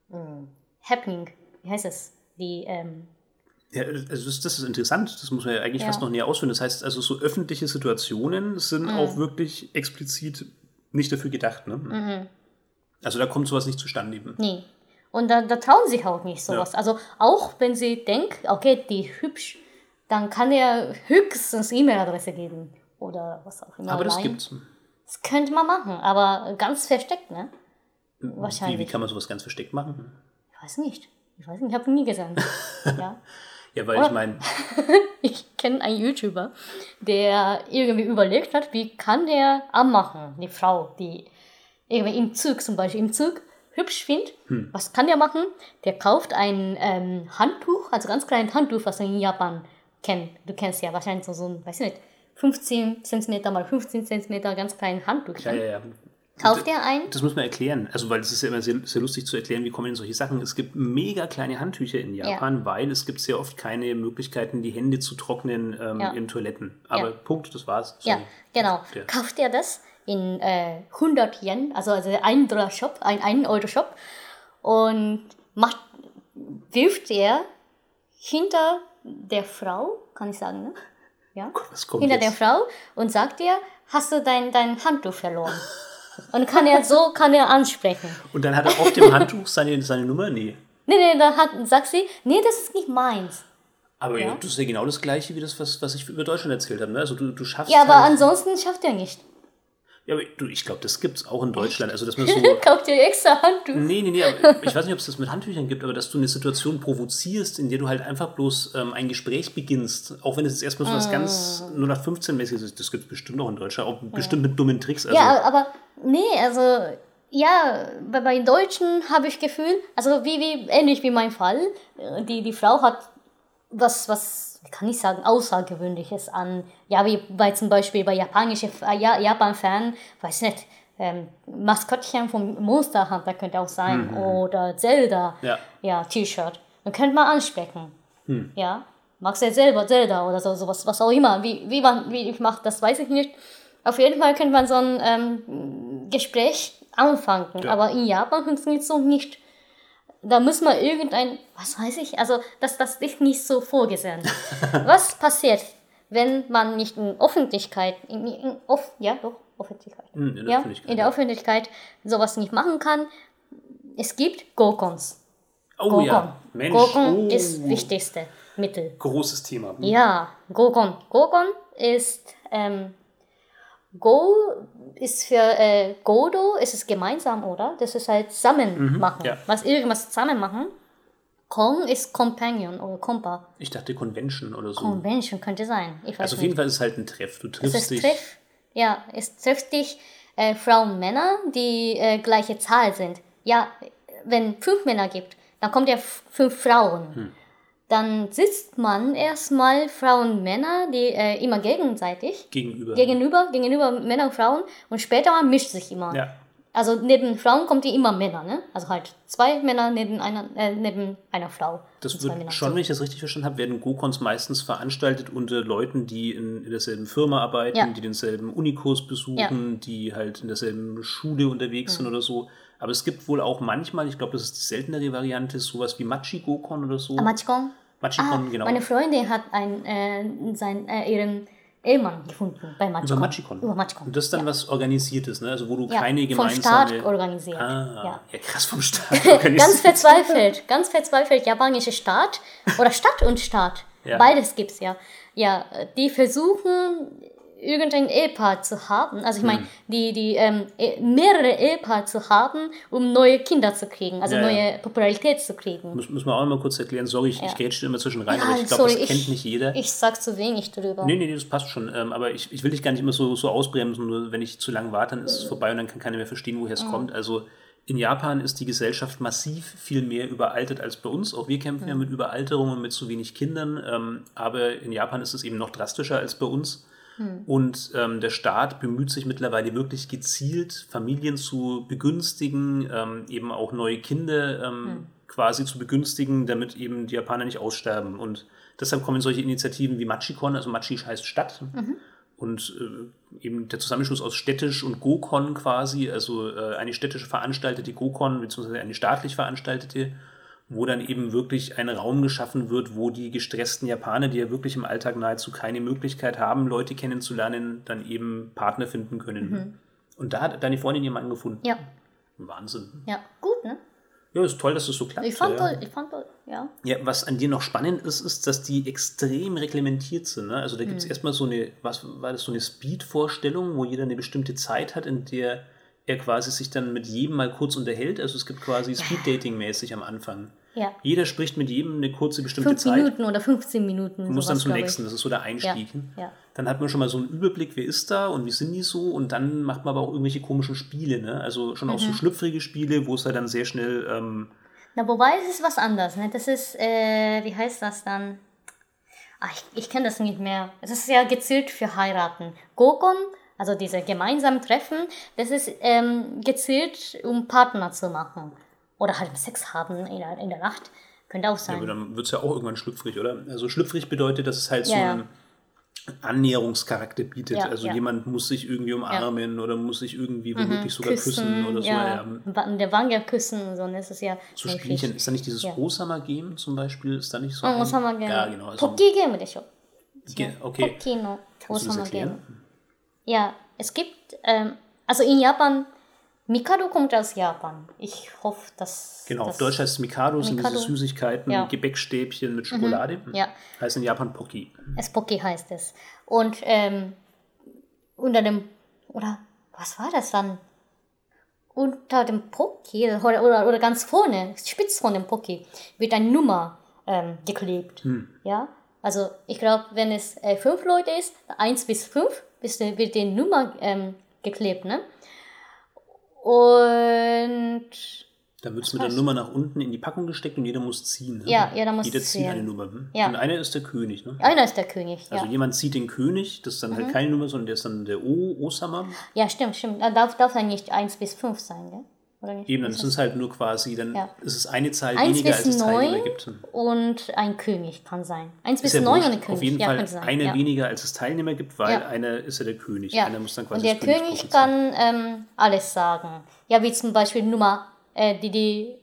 hm, Happening, wie heißt es? Die, ähm, Ja, also das, das ist interessant, das muss man ja eigentlich Ja. fast noch näher ausführen. Das heißt, also so öffentliche Situationen sind Mhm. auch wirklich explizit nicht dafür gedacht. Ne? Mhm. Also da kommt sowas nicht zustande eben. Nee. Und da, da trauen sich auch nicht sowas. Also auch wenn sie denkt, okay, die hübsch, dann kann er höchstens E-Mail-Adresse geben. Oder was auch immer. Aber das Line. gibt's. Das könnte man machen, aber ganz versteckt, ne? Wie, wie Wahrscheinlich. kann man sowas ganz versteckt machen? Ich weiß nicht. Ich weiß nicht, ich habe nie gesehen. ja. Ja, weil Oh. ich meine, Ich kenne einen YouTuber, der irgendwie überlegt hat, wie kann der anmachen, die Frau, die irgendwie im Zug zum Beispiel, im Zug hübsch findet. Hm. Was kann der machen? Der kauft ein ähm, Handtuch, also ganz kleines Handtuch, was man in Japan kennt. Du kennst ja wahrscheinlich so, so ein, weiß ich nicht, 15 cm mal 15 cm ganz kleines Handtuch. ja, ja, ja. Kauft er ein? Das muss man erklären. Also, weil es ist ja immer sehr, sehr lustig zu erklären, wie kommen denn solche Sachen. Es gibt mega kleine Handtücher in Japan, ja. weil es gibt sehr oft keine Möglichkeiten, die Hände zu trocknen ähm, ja. in Toiletten. Aber ja. Punkt, das war's. Sorry. Ja, genau. Kauft er das in äh, 100 Yen, also, also ein Dollar Shop, ein 1 Euro Shop und macht, wirft er hinter der Frau, kann ich sagen, ne? Ja? hinter jetzt? der Frau und sagt ihr, hast du dein, dein Handtuch verloren? Und kann er so kann er ansprechen. Und dann hat er auf dem Handtuch seine, seine Nummer? Nee. Nee, nee, dann hat, sagt sie, nee, das ist nicht meins. Aber ja? das ist ja genau das Gleiche wie das, was, was ich über Deutschland erzählt habe. Ne? Also du, du schaffst Ja, aber halt ansonsten schafft er nicht. Ja, aber du, ich glaube, das gibt es auch in Deutschland. Also, dass man so. Kauft dir extra Handtuch. Nee, nee, nee. Aber ich weiß nicht, ob es das mit Handtüchern gibt, aber dass du eine Situation provozierst, in der du halt einfach bloß ähm, ein Gespräch beginnst, auch wenn es jetzt erstmal so was ganz 0815-mäßiges ist, das gibt es bestimmt auch in Deutschland, auch bestimmt mit dummen Tricks. Also, ja, aber nee, also ja, bei, bei Deutschen habe ich Gefühl, also wie, wie ähnlich wie mein Fall, äh, die, die Frau hat was, was kann ich sagen, Außergewöhnliches an. Ja, wie bei zum Beispiel bei japanische äh, Japan-Fan, weiß nicht, ähm, Maskottchen vom Monster Hunter könnte auch sein mhm. oder Zelda ja. ja T-Shirt. Dann könnte man ansprechen. Mhm. Ja, magst du selber Zelda oder so sowas, was auch immer. Wie, wie man wie ich mache, das weiß ich nicht. Auf jeden Fall könnte man so ein ähm, Gespräch anfangen, ja. aber in Japan funktioniert es so nicht da muss man irgendein, was weiß ich, also das, das ist nicht so vorgesehen. was passiert, wenn man nicht in Öffentlichkeit, in, in off, ja doch, Öffentlichkeit, hm, in der, ja, Öffentlichkeit, in der ja. Öffentlichkeit sowas nicht machen kann? Es gibt Gokons. Oh Gokon. ja, Mensch. Gokon oh. ist das wichtigste Mittel. Großes Thema. Hm. Ja, Gokon. Gokon ist ähm, Go ist für äh, Godo ist es gemeinsam, oder? Das ist halt zusammen mhm, machen. Ja. Was irgendwas zusammen machen. Kong ist Companion oder Kompa. Ich dachte Convention oder so. Convention könnte sein. Ich weiß also auf jeden Fall ist es halt ein Treff. Du triffst es ist dich. Treff. Ja, es trifft dich äh, Frauen, Männer, die äh, gleiche Zahl sind. Ja, wenn fünf Männer gibt, dann kommt ja fünf Frauen. Hm dann sitzt man erstmal Frauen und Männer, die äh, immer gegenseitig. Gegenüber. Gegenüber, gegenüber Männer und Frauen. Und später man mischt sich immer. Ja. Also neben Frauen kommt die immer Männer, ne? Also halt zwei Männer neben einer, äh, neben einer Frau. Das wird schon, wenn ich das richtig verstanden habe, werden Gokons meistens veranstaltet unter Leuten, die in, in derselben Firma arbeiten, ja. die denselben Unikurs besuchen, ja. die halt in derselben Schule unterwegs mhm. sind oder so. Aber es gibt wohl auch manchmal, ich glaube, das ist die seltenere Variante, sowas wie Machi-Gokon oder so. Ah, Machikon? Machikon, ah, genau. Meine Freundin hat ein, äh, sein, äh, ihren Ehemann gefunden bei Machikon. Über Machikon. Über Machikon. Und das ist dann ja. was Organisiertes, ne? Also wo du ja, keine gemeinsame... vom Staat organisiert. Ah, ja. ja krass, vom Staat organisiert. ganz verzweifelt, ganz verzweifelt, japanische Staat oder Stadt und Staat. Ja. Beides gibt's ja. Ja, die versuchen irgendein Ehepaar zu haben, also ich meine, hm. die, die ähm, e, mehrere Ehepaar zu haben, um neue Kinder zu kriegen, also ja, neue Popularität zu kriegen. Muss, muss man auch mal kurz erklären, sorry, ich, ja. ich grätsche immer zwischen rein, aber ich glaube, das kennt nicht jeder. Ich sag zu wenig drüber. Nee, nee, nee, das passt schon, ähm, aber ich, ich will dich gar nicht immer so, so ausbremsen, nur wenn ich zu lange warte, dann ist es vorbei und dann kann keiner mehr verstehen, woher es mhm. kommt. Also in Japan ist die Gesellschaft massiv viel mehr überaltet als bei uns. Auch wir kämpfen mhm. ja mit Überalterung und mit zu wenig Kindern. Ähm, aber in Japan ist es eben noch drastischer als bei uns. Hm. Und ähm, der Staat bemüht sich mittlerweile wirklich gezielt, Familien zu begünstigen, ähm, eben auch neue Kinder ähm, hm. quasi zu begünstigen, damit eben die Japaner nicht aussterben. Und deshalb kommen solche Initiativen wie Machikon, also Machi heißt Stadt. Mhm. Und äh, eben der Zusammenschluss aus städtisch und Gokon quasi, also äh, eine städtische veranstaltete Gokon, beziehungsweise eine staatlich veranstaltete wo dann eben wirklich ein Raum geschaffen wird, wo die gestressten Japaner, die ja wirklich im Alltag nahezu keine Möglichkeit haben, Leute kennenzulernen, dann eben Partner finden können. Mhm. Und da hat deine Freundin jemanden gefunden. Ja. Wahnsinn. Ja, gut, ne? Ja, ist toll, dass das so klappt. Ich fand ja. toll, ich fand toll, ja. Ja, was an dir noch spannend ist, ist, dass die extrem reglementiert sind. Ne? Also da gibt es mhm. erstmal so eine, was war das, so eine Speed-Vorstellung, wo jeder eine bestimmte Zeit hat, in der er quasi sich dann mit jedem mal kurz unterhält. Also es gibt quasi Speed-Dating-mäßig am Anfang. Ja. Jeder spricht mit jedem eine kurze bestimmte Fünf Zeit. Minuten oder 15 Minuten. Du musst dann zum nächsten, das ist so der Einstieg. Ja. ja. Dann hat man schon mal so einen Überblick, wer ist da und wie sind die so und dann macht man aber auch irgendwelche komischen Spiele, ne? Also schon auch so mhm. schlüpfrige Spiele, wo es halt dann sehr schnell. Ähm, Na, wobei es ist was anderes, ne? Das ist, äh, wie heißt das dann? Ach, ich, ich kenne das nicht mehr. Es ist ja gezielt für heiraten. Gokon also diese gemeinsamen Treffen, das ist ähm, gezielt, um Partner zu machen. Oder halt Sex haben in der, in der Nacht. Könnte auch sein. Ja, aber dann wird es ja auch irgendwann schlüpfrig, oder? Also schlüpfrig bedeutet, dass es halt ja, so einen Annäherungscharakter bietet. Ja, also ja. jemand muss sich irgendwie umarmen oder muss sich irgendwie mhm. womöglich sogar küssen, küssen, oder so. Ja. Ja. Der Wange küssen und so, und das ist ja. So Spielchen. Ist da nicht dieses ja. Osama-Game zum Beispiel? Ist da nicht so. Oh, ein... Osama-Game. Ja, genau. Also, Pocky-Game, okay. そう。ポッキーの王様ゲーム。Ja, es gibt, ähm, also in Japan, Mikado kommt aus Japan. Ich hoffe, dass. Genau, auf Deutsch heißt es Mikado, sind Mikado. diese Süßigkeiten, Ja. Mhm. Gebäckstäbchen mit Schokolade. Ja. Heißt in Japan Pocky. Es Pocky heißt es. Und ähm, unter dem, oder was war das dann? Unter dem Pocky oder, oder, oder ganz vorne, spitz von dem Pocky, wird eine Nummer ähm, geklebt. Ja, also ich glaube, wenn es äh, fünf Leute ist, eins bis fünf, wird die Nummer ähm, geklebt, ne? Und Da wird es mit der Nummer nach unten in die Packung gesteckt und jeder muss ziehen. Ne? Ja, jeder muss Jeder zieht ziehen. eine Nummer. Hm? Ja. Und einer ist der König. Ne? einer ist der König. Also ja. Mhm. jemand zieht den König, das ist dann halt keine Nummer, sondern der ist dann der O, Osama. ja, stimmt, stimmt. Da darf, darf dann nicht eins bis fünf sein, gell? Oder nicht? Eben, dann ist es halt nur quasi, dann Ja. ist es eine Zahl Eins weniger, als es Teilnehmer gibt. und ein König kann sein. Eins bis ja neun und ein König. Auf jeden ja, Fall sein. eine weniger, als es Teilnehmer gibt, weil einer ist ja der König. Einer muss dann quasi Und der das König kann ähm, alles sagen. Ja, wie zum Beispiel Nummer, äh, die, die,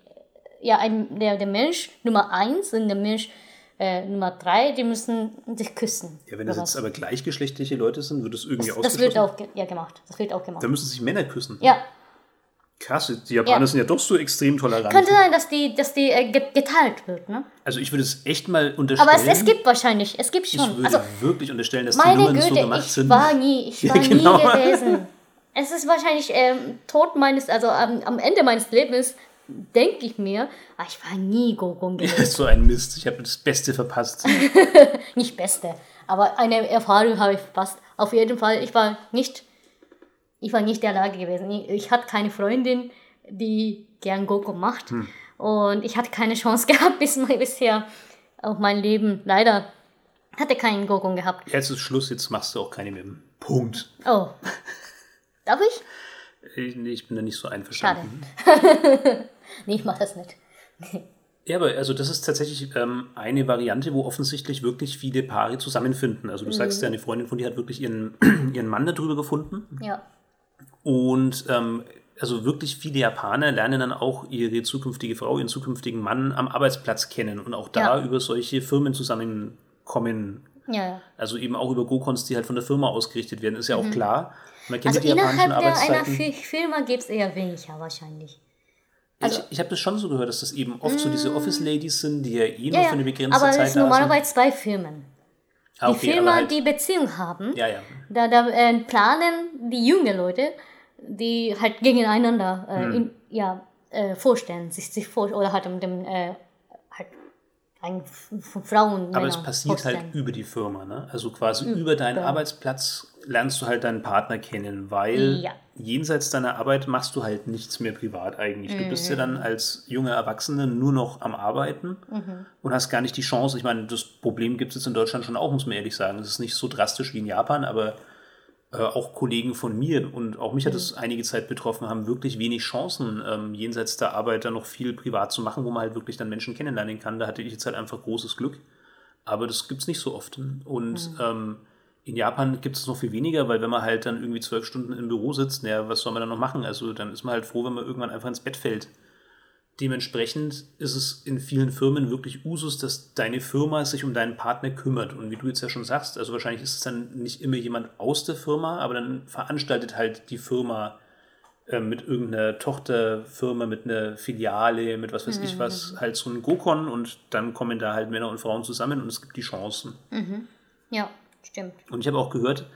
ja, ein, der, der Mensch Nummer eins und der Mensch äh, Nummer drei, die müssen sich küssen. Ja, wenn das jetzt was. aber gleichgeschlechtliche Leute sind, wird das irgendwie das ausgeschlossen. wird auch ja, gemacht. Das wird auch gemacht. da müssen sich Männer küssen. Ja, Krass, die Japaner Ja. sind ja doch so extrem tolerant. könnte sein, dass die, dass die äh, ge- geteilt wird, ne? Also ich würde es echt mal unterstellen. Aber es, es gibt wahrscheinlich, es gibt ich schon. würde Also wirklich unterstellen, dass die Nummern so Güte, gemacht ich sind. war nie, ich Ja, war genau. nie gewesen. Es ist wahrscheinlich ähm, Tod meines, also am, am Ende meines Lebens denke ich mir, ah, ich war nie Gogon gewesen. so ein Mist, ich habe das Beste verpasst. nicht Beste, aber eine Erfahrung habe ich verpasst. Auf jeden Fall, ich war nicht, ich war nicht in der Lage gewesen. Ich, ich hatte keine Freundin, die gern Gogo macht. Hm. Und ich hatte keine Chance gehabt bis bisher auf mein Leben. Leider hatte keinen Gogon gehabt. Jetzt ist Schluss, jetzt machst du auch keine mehr. Punkt. Oh. Darf ich? Ich, nee, ich bin da nicht so Schade. einverstanden. nee, ich mach das nicht. Ja, aber also das ist tatsächlich ähm, eine Variante, wo offensichtlich wirklich viele Paare zusammenfinden. Also du Mhm. sagst ja, eine Freundin von dir hat wirklich ihren, ihren Mann darüber gefunden. Ja. Und ähm, also wirklich viele Japaner lernen dann auch ihre zukünftige Frau, ihren zukünftigen Mann am Arbeitsplatz kennen und auch da Ja. über solche Firmen zusammenkommen. Ja, ja. Also eben auch über Go-Cons, die halt von der Firma ausgerichtet werden, ist ja auch klar. Man kennt Mhm. Also die japanischen innerhalb der, einer Firma gibt es eher weniger wahrscheinlich. ich ich habe das schon so gehört, dass das eben oft so diese Office-Ladies sind, die ja eh nur Mm. Ja, für eine begrenzte aber Zeit es da sind. normalerweise zwei Firmen. Ah, Die okay, Firma, aber halt, die Beziehung haben, Ja, ja. da, da äh, planen die jungen Leute, die halt gegeneinander äh, Hm. in, ja, äh, vorstellen, sich, sich vor oder halt mit dem äh, halt Frauen. Aber es passiert halt vorstellen. über die Firma, ne? Also quasi über deinen Arbeitsplatz lernst du halt deinen Partner kennen, weil Ja. jenseits deiner Arbeit machst du halt nichts mehr privat eigentlich. Du bist ja dann als junger Erwachsener nur noch am Arbeiten und hast gar nicht die Chance. Ich meine, das Problem gibt es jetzt in Deutschland schon auch, muss man ehrlich sagen. Es ist nicht so drastisch wie in Japan, aber äh, auch Kollegen von mir und auch mich hat es einige Zeit betroffen, haben wirklich wenig Chancen, ähm, jenseits der Arbeit dann noch viel privat zu machen, wo man halt wirklich dann Menschen kennenlernen kann. Da hatte ich jetzt halt einfach großes Glück. Aber das gibt es nicht so oft. Und ähm, in Japan gibt es noch viel weniger, weil wenn man halt dann irgendwie zwölf Stunden im Büro sitzt, naja, was soll man dann noch machen? Also dann ist man halt froh, wenn man irgendwann einfach ins Bett fällt. Dementsprechend ist es in vielen Firmen wirklich Usus, dass deine Firma sich um deinen Partner kümmert. Und wie du jetzt ja schon sagst, also wahrscheinlich ist es dann nicht immer jemand aus der Firma, aber dann veranstaltet halt die Firma äh, mit irgendeiner Tochterfirma, mit einer Filiale, mit was weiß ich was, halt so ein Gokon und dann kommen da halt Männer und Frauen zusammen und es gibt die Chancen. Ja, stimmt. Und ich habe auch gehört,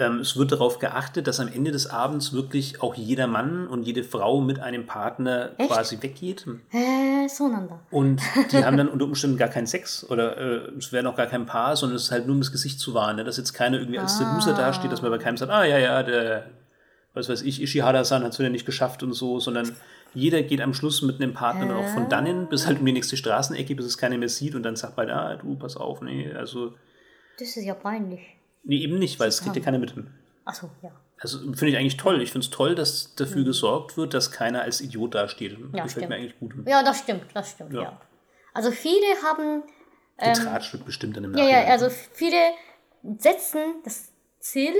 es wird darauf geachtet, dass am Ende des Abends wirklich auch jeder Mann und jede Frau mit einem Partner Echt? quasi weggeht. Äh, so. Und die haben dann unter Umständen gar keinen Sex oder äh, es wäre noch gar kein Paar, sondern es ist halt nur um das Gesicht zu wahren, ne? dass jetzt keiner irgendwie als der Loser dasteht, dass man bei keinem sagt, ah ja, ja, der, was weiß ich, Ishihara-san hat es wieder nicht geschafft und so, sondern jeder geht am Schluss mit einem Partner dann auch von dannen bis halt um die nächste Straßenecke, bis es keiner mehr sieht und dann sagt man, ah, du, pass auf, nee, also, Das ist ja peinlich. Nee, eben nicht, weil es kriegt ja keiner mit. Achso, ja. Also finde ich eigentlich toll. Ich finde es toll, dass dafür gesorgt wird, dass keiner als Idiot dasteht. Mhm. Ja, Gefällt stimmt. mir eigentlich gut. Ja, das stimmt, das stimmt, ja. Ja. Also viele haben, Getratsch wird bestimmt dann im Ähm, ja, Nachhinein. ja, also viele setzen das Ziel,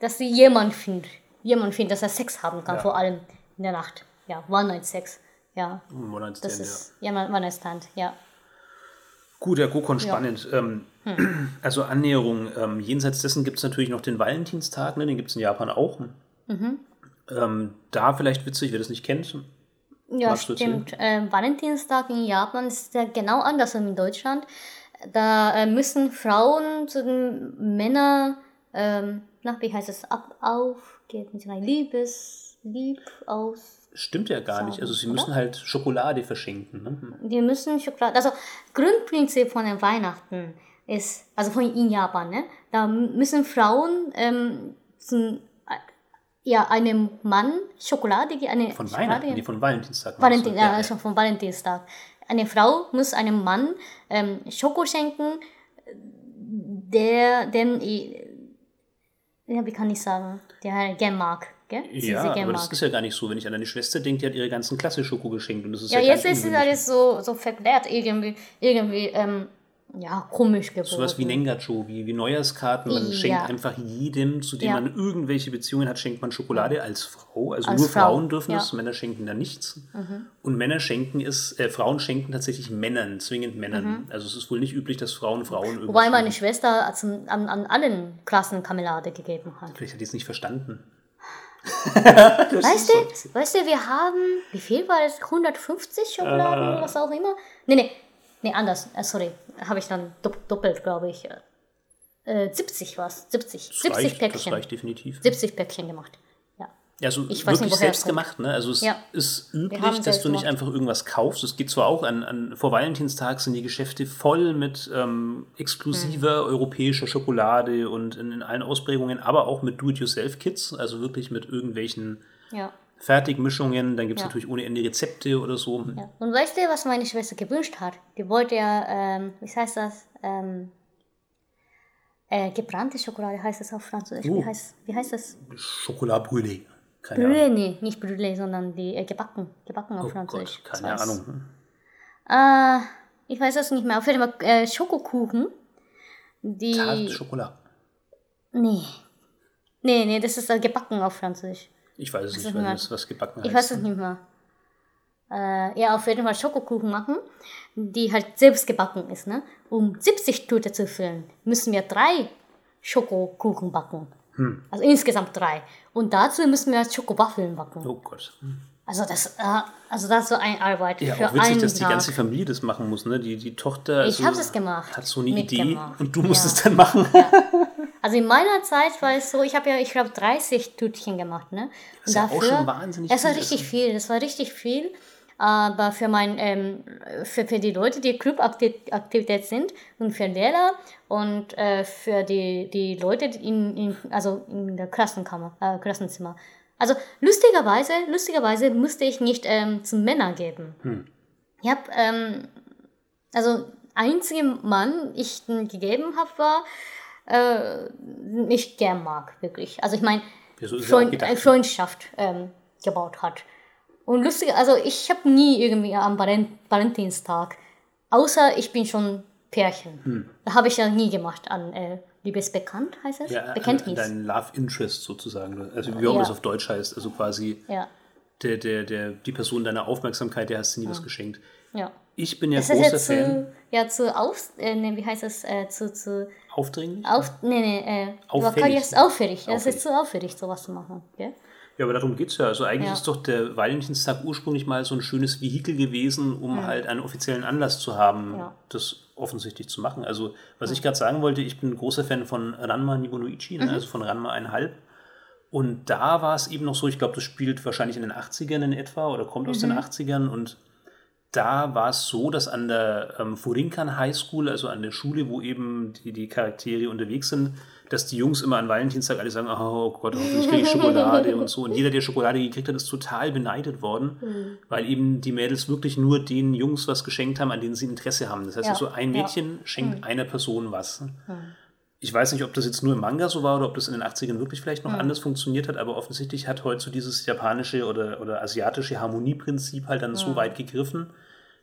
dass sie jemand findet. Jemand findet, dass er Sex haben kann, Ja. vor allem in der Nacht. Ja, One-Night-Sex. Ja, One-Night-Stand, das ja. ja One-Night-Stand, ja. Gut, Herr Gokon, spannend. Ähm, Hm. Also Annäherung. Ähm, jenseits dessen gibt es natürlich noch den Valentinstag, ne? den gibt es in Japan auch. Mhm. Ähm, da vielleicht witzig, wer das nicht kennt. Ja, stimmt. Ähm, Valentinstag in Japan ist ja genau anders als in Deutschland. Da äh, müssen Frauen zu den Männern, ähm, na, wie heißt es, ab, aufgeben, sie sagen, Liebes, Lieb aus. Stimmt ja gar nicht. Also sie oder? müssen halt Schokolade verschenken. Ne? Die müssen Schokolade, also Grundprinzip von den Weihnachten ist, also von in Japan, ne, da müssen Frauen ähm, zum, äh, ja, einem Mann Schokolade, geben, eine Von Schokolade Weihnachten, nee, von Valentinstag. Valentin, ja, also von Valentinstag. Eine Frau muss einem Mann ähm, Schoko schenken, der, den, i- ja, wie kann ich sagen, der gern mag, gell? Sie Ja, aber gern das mag. ist ja gar nicht so. Wenn ich an deine Schwester denke, die hat ihre ganzen Klasse Schoko geschenkt. Und das ist Ja, ja, jetzt ist es alles so, so verklärt, irgendwie, irgendwie, ähm, ja, komisch geworden. Sowas wie Nengacho, wie, wie Neujahrskarten. Man Ja. schenkt einfach jedem, zu dem Ja. man irgendwelche Beziehungen hat, schenkt man Schokolade als Frau. Also Als nur Frau, Frauen dürfen ja. Mhm. es, Männer schenken da nichts. Und Männer schenken es, äh, Frauen schenken tatsächlich Männern, zwingend Männern. Also es ist wohl nicht üblich, dass Frauen Frauen irgendwie. Mhm. Wobei meine Schwester zum, an, an allen Klassen Kamelade gegeben hat. Vielleicht hat die es nicht verstanden. Weißt du, weißt du, wir haben, wie viel war es? 150 Schokoladen Äh. oder was auch immer? Nee, nee, nee, anders. Äh, sorry, habe ich dann dopp- doppelt, glaube ich. Äh, 70 war es. 70. Das 70 reicht, das Päckchen. reicht definitiv. 70 Päckchen gemacht. Ja. Also Ich wirklich nicht, selbst gemacht. Ne? Also es Ja. ist üblich, dass du nicht einfach irgendwas kaufst. Es geht zwar auch an, an vor Valentinstag sind die Geschäfte voll mit ähm, exklusiver Hm. europäischer Schokolade und in, in allen Ausprägungen, aber auch mit Do-it-yourself-Kits, also wirklich mit irgendwelchen Ja. Fertigmischungen. Dann gibt es Ja. natürlich ohne Ende Rezepte oder so. Und weißt du, was meine Schwester gewünscht hat? Die wollte ja, ähm, wie heißt das? Ähm, äh, gebrannte Schokolade heißt es auf Französisch. Oh. Wie, heißt, wie heißt das? Chocolat Brûlé. Keine Ahnung. Brûlé, nee, nicht Brûlé, sondern die äh, gebacken. Gebacken auf Oh Französisch. Gott, keine. Ahnung. Äh, ich weiß das nicht mehr. Auf jeden Fall äh, Schokokuchen. Die. Tarte Schokolade. Nee. Nee, nee, das ist äh, gebacken auf Französisch. Ich weiß es nicht, nicht mehr- das was gebacken Ich heißt. weiß es nicht mehr. Äh, ja, auf jeden Fall Schokokuchen machen, die halt selbst gebacken ist. Ne? Um 70 Tüte zu füllen, müssen wir drei Schokokuchen backen. Hm. Also insgesamt drei. Und dazu müssen wir Schokowaffeln backen. Oh Gott. Also das, äh, also das ist so eine Arbeit Ja, für auch witzig, einen dass die Tag. ganze Familie das machen muss. Ne? Die, die Tochter Ich also, das gemacht. hat so eine Idee Mitgemacht. und du musst Ja. es dann machen. Also in meiner Zeit war es so, ich habe ja, ich glaube, 30 Tütchen gemacht, ne? ist ja auch schon wahnsinnig Das war richtig also. viel, das war richtig viel. Aber für mein, ähm, für, für die Leute, die Clubaktivität sind und für Lehrer und äh, für die, die Leute in, in, also in der Klassenkammer, äh, Klassenzimmer. Also lustigerweise, lustigerweise musste ich nicht ähm, zum Männer geben. Hm. Ich habe, ähm, also einzige Mann, ich gegeben habe, war äh, nicht gern mag, wirklich. Also ich meine, Freund, Freundschaft ähm, gebaut hat. Und lustig, also ich habe nie irgendwie am Valent Valentinstag, außer ich bin schon Pärchen. Hm. Da habe ich ja nie gemacht an äh, Liebesbekannt, heißt es? Ja, Bekenntnis. Dein Love Interest sozusagen. Also wie auch Ja. das auf Deutsch heißt. Also quasi ja, der, der, der, die Person deiner Aufmerksamkeit, der hast du nie was geschenkt. ja. Ich bin ja Das ist großer jetzt Fan. zu, ja, zu aus, äh, nee, wie heißt es, äh, zu, zu, Aufdringlich? auf, nee, nee, äh, Auffällig. auffällig. Ist auffällig. Das Auffällig. ist zu auffällig, sowas zu machen, gell? Ja, aber darum geht es ja. Also eigentlich Ja. ist doch der Valentinstag ursprünglich mal so ein schönes Vehikel gewesen, um halt einen offiziellen Anlass zu haben, Ja. das offensichtlich zu machen. Also, was ich gerade sagen wollte, ich bin ein großer Fan von Ranma Nibonuichi, Mhm. ne, also von Ranma 1,5. Und da war es eben noch so, ich glaube, das spielt wahrscheinlich in den 80ern in etwa oder kommt aus den Mhm. 80ern und da war es so, dass an der ähm, Furinkan High School, also an der Schule, wo eben die, die Charaktere unterwegs sind, dass die Jungs immer an Valentinstag alle sagen, oh Gott, hoffentlich kriege ich Schokolade und so. Und jeder, der Schokolade gekriegt hat, ist total beneidet worden, weil eben die Mädels wirklich nur den Jungs was geschenkt haben, an denen sie Interesse haben. Das heißt Ja, also, ein ja. Mädchen schenkt einer Person was. Ich weiß nicht, ob das jetzt nur im Manga so war oder ob das in den 80ern wirklich vielleicht noch anders funktioniert hat, aber offensichtlich hat heute so dieses japanische oder, oder asiatische Harmonieprinzip halt dann so weit gegriffen,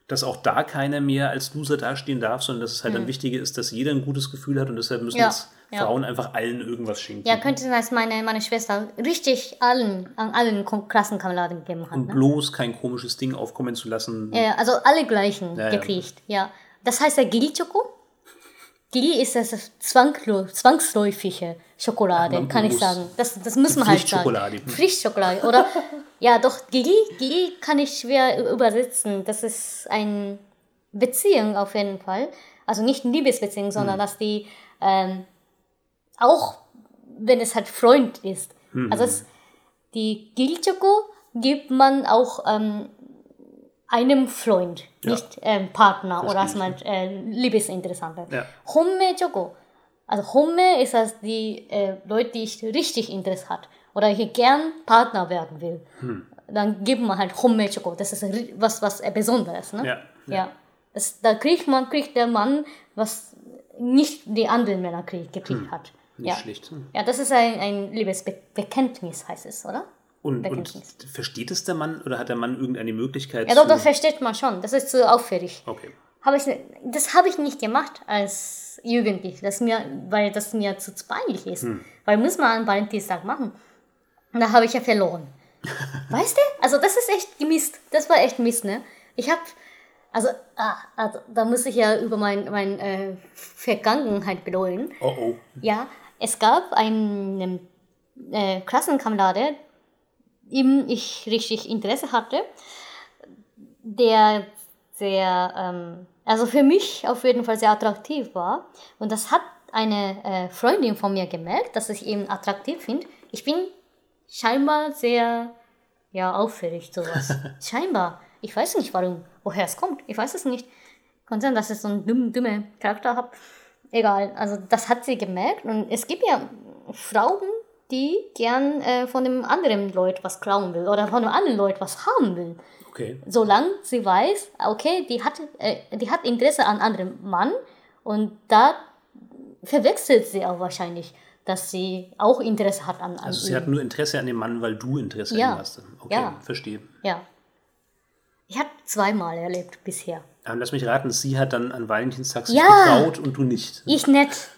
dass auch da keiner mehr als Loser dastehen darf, sondern dass es halt dann wichtiger ist, dass jeder ein gutes Gefühl hat und deshalb müssen Ja, jetzt ja. Frauen einfach allen irgendwas schenken. Ja, könnte sein, dass meine, meine Schwester richtig allen, an allen Klassenkameraden gegeben hat. und Ne? bloß kein komisches Ding aufkommen zu lassen. Ja, also alle gleichen Ja, gekriegt, ja. Das heißt ja Gili-Choko. Gili ist das zwangsläu- zwangsläufige Schokolade, man kann ich sagen. Das, das muss man halt sagen. Pflichtschokolade. Oder, ja, doch, Gili, Gili kann ich schwer übersetzen. Das ist eine Beziehung auf jeden Fall. Also nicht eine Liebesbeziehung, sondern dass die ähm, auch, wenn es halt Freund ist. Also es, die Gili-Choko gibt man auch ähm, einem Freund, Ja. nicht ähm, Partner oder als man äh, Liebesinteressante. Ja. Homme Choco. Also Homme ist das die äh, Leute, die ich richtig Interesse hat oder hier gern Partner werden will. Hm. Dann gibt man halt Homme Choco. Das ist was was äh, Besonderes, ne? Ja, Ja. Das, da kriegt man kriegt der Mann was nicht die anderen Männer krieg, gekriegt hat. Hm. Nicht ja. schlecht. Ja, das ist ein, ein Liebesbekenntnis, heißt es, oder? Und, und versteht es der Mann oder hat der Mann irgendeine Möglichkeit? Ja, doch, das versteht man schon. Das ist zu auffällig. Okay. Habe ich, ne- das habe ich nicht gemacht als Jugendlich, das mir, weil das mir zu peinlich ist. Weil muss man an Valentinstag machen. Und da habe ich ja verloren. weißt du? Also das ist echt Mist. Das war echt Mist, ne? Ich habe, also, ah, also da muss ich ja über mein, mein äh, Vergangenheit bereuen. Oh oh. Ja, es gab einen äh, Klassenkamerade, ihm ich richtig Interesse hatte, der sehr, ähm, also für mich auf jeden Fall sehr attraktiv war. Und das hat eine äh, Freundin von mir gemerkt, dass ich ihn attraktiv finde. Ich bin scheinbar sehr, ja, auffällig, sowas. scheinbar. Ich weiß nicht warum, woher es kommt. Ich weiß es nicht. Kann sein, dass ich so einen dummen, dummen Charakter habe. Egal, also das hat sie gemerkt. Und es gibt ja Frauen, die gern äh, von dem anderen Leut was klauen will oder von dem anderen Leut was haben will. Okay. Solange sie weiß, okay, die hat, äh, die hat Interesse an anderem Mann und da verwechselt sie auch wahrscheinlich, dass sie auch Interesse hat an, an Also sie ihm. hat nur Interesse an dem Mann, weil du Interesse Ja. an ihm hast. Okay, Ja. verstehe. Ja. Ich habe zweimal erlebt bisher. Aber lass mich raten, sie hat dann an Valentinstag sich Ja. getraut und du nicht. Ich nicht.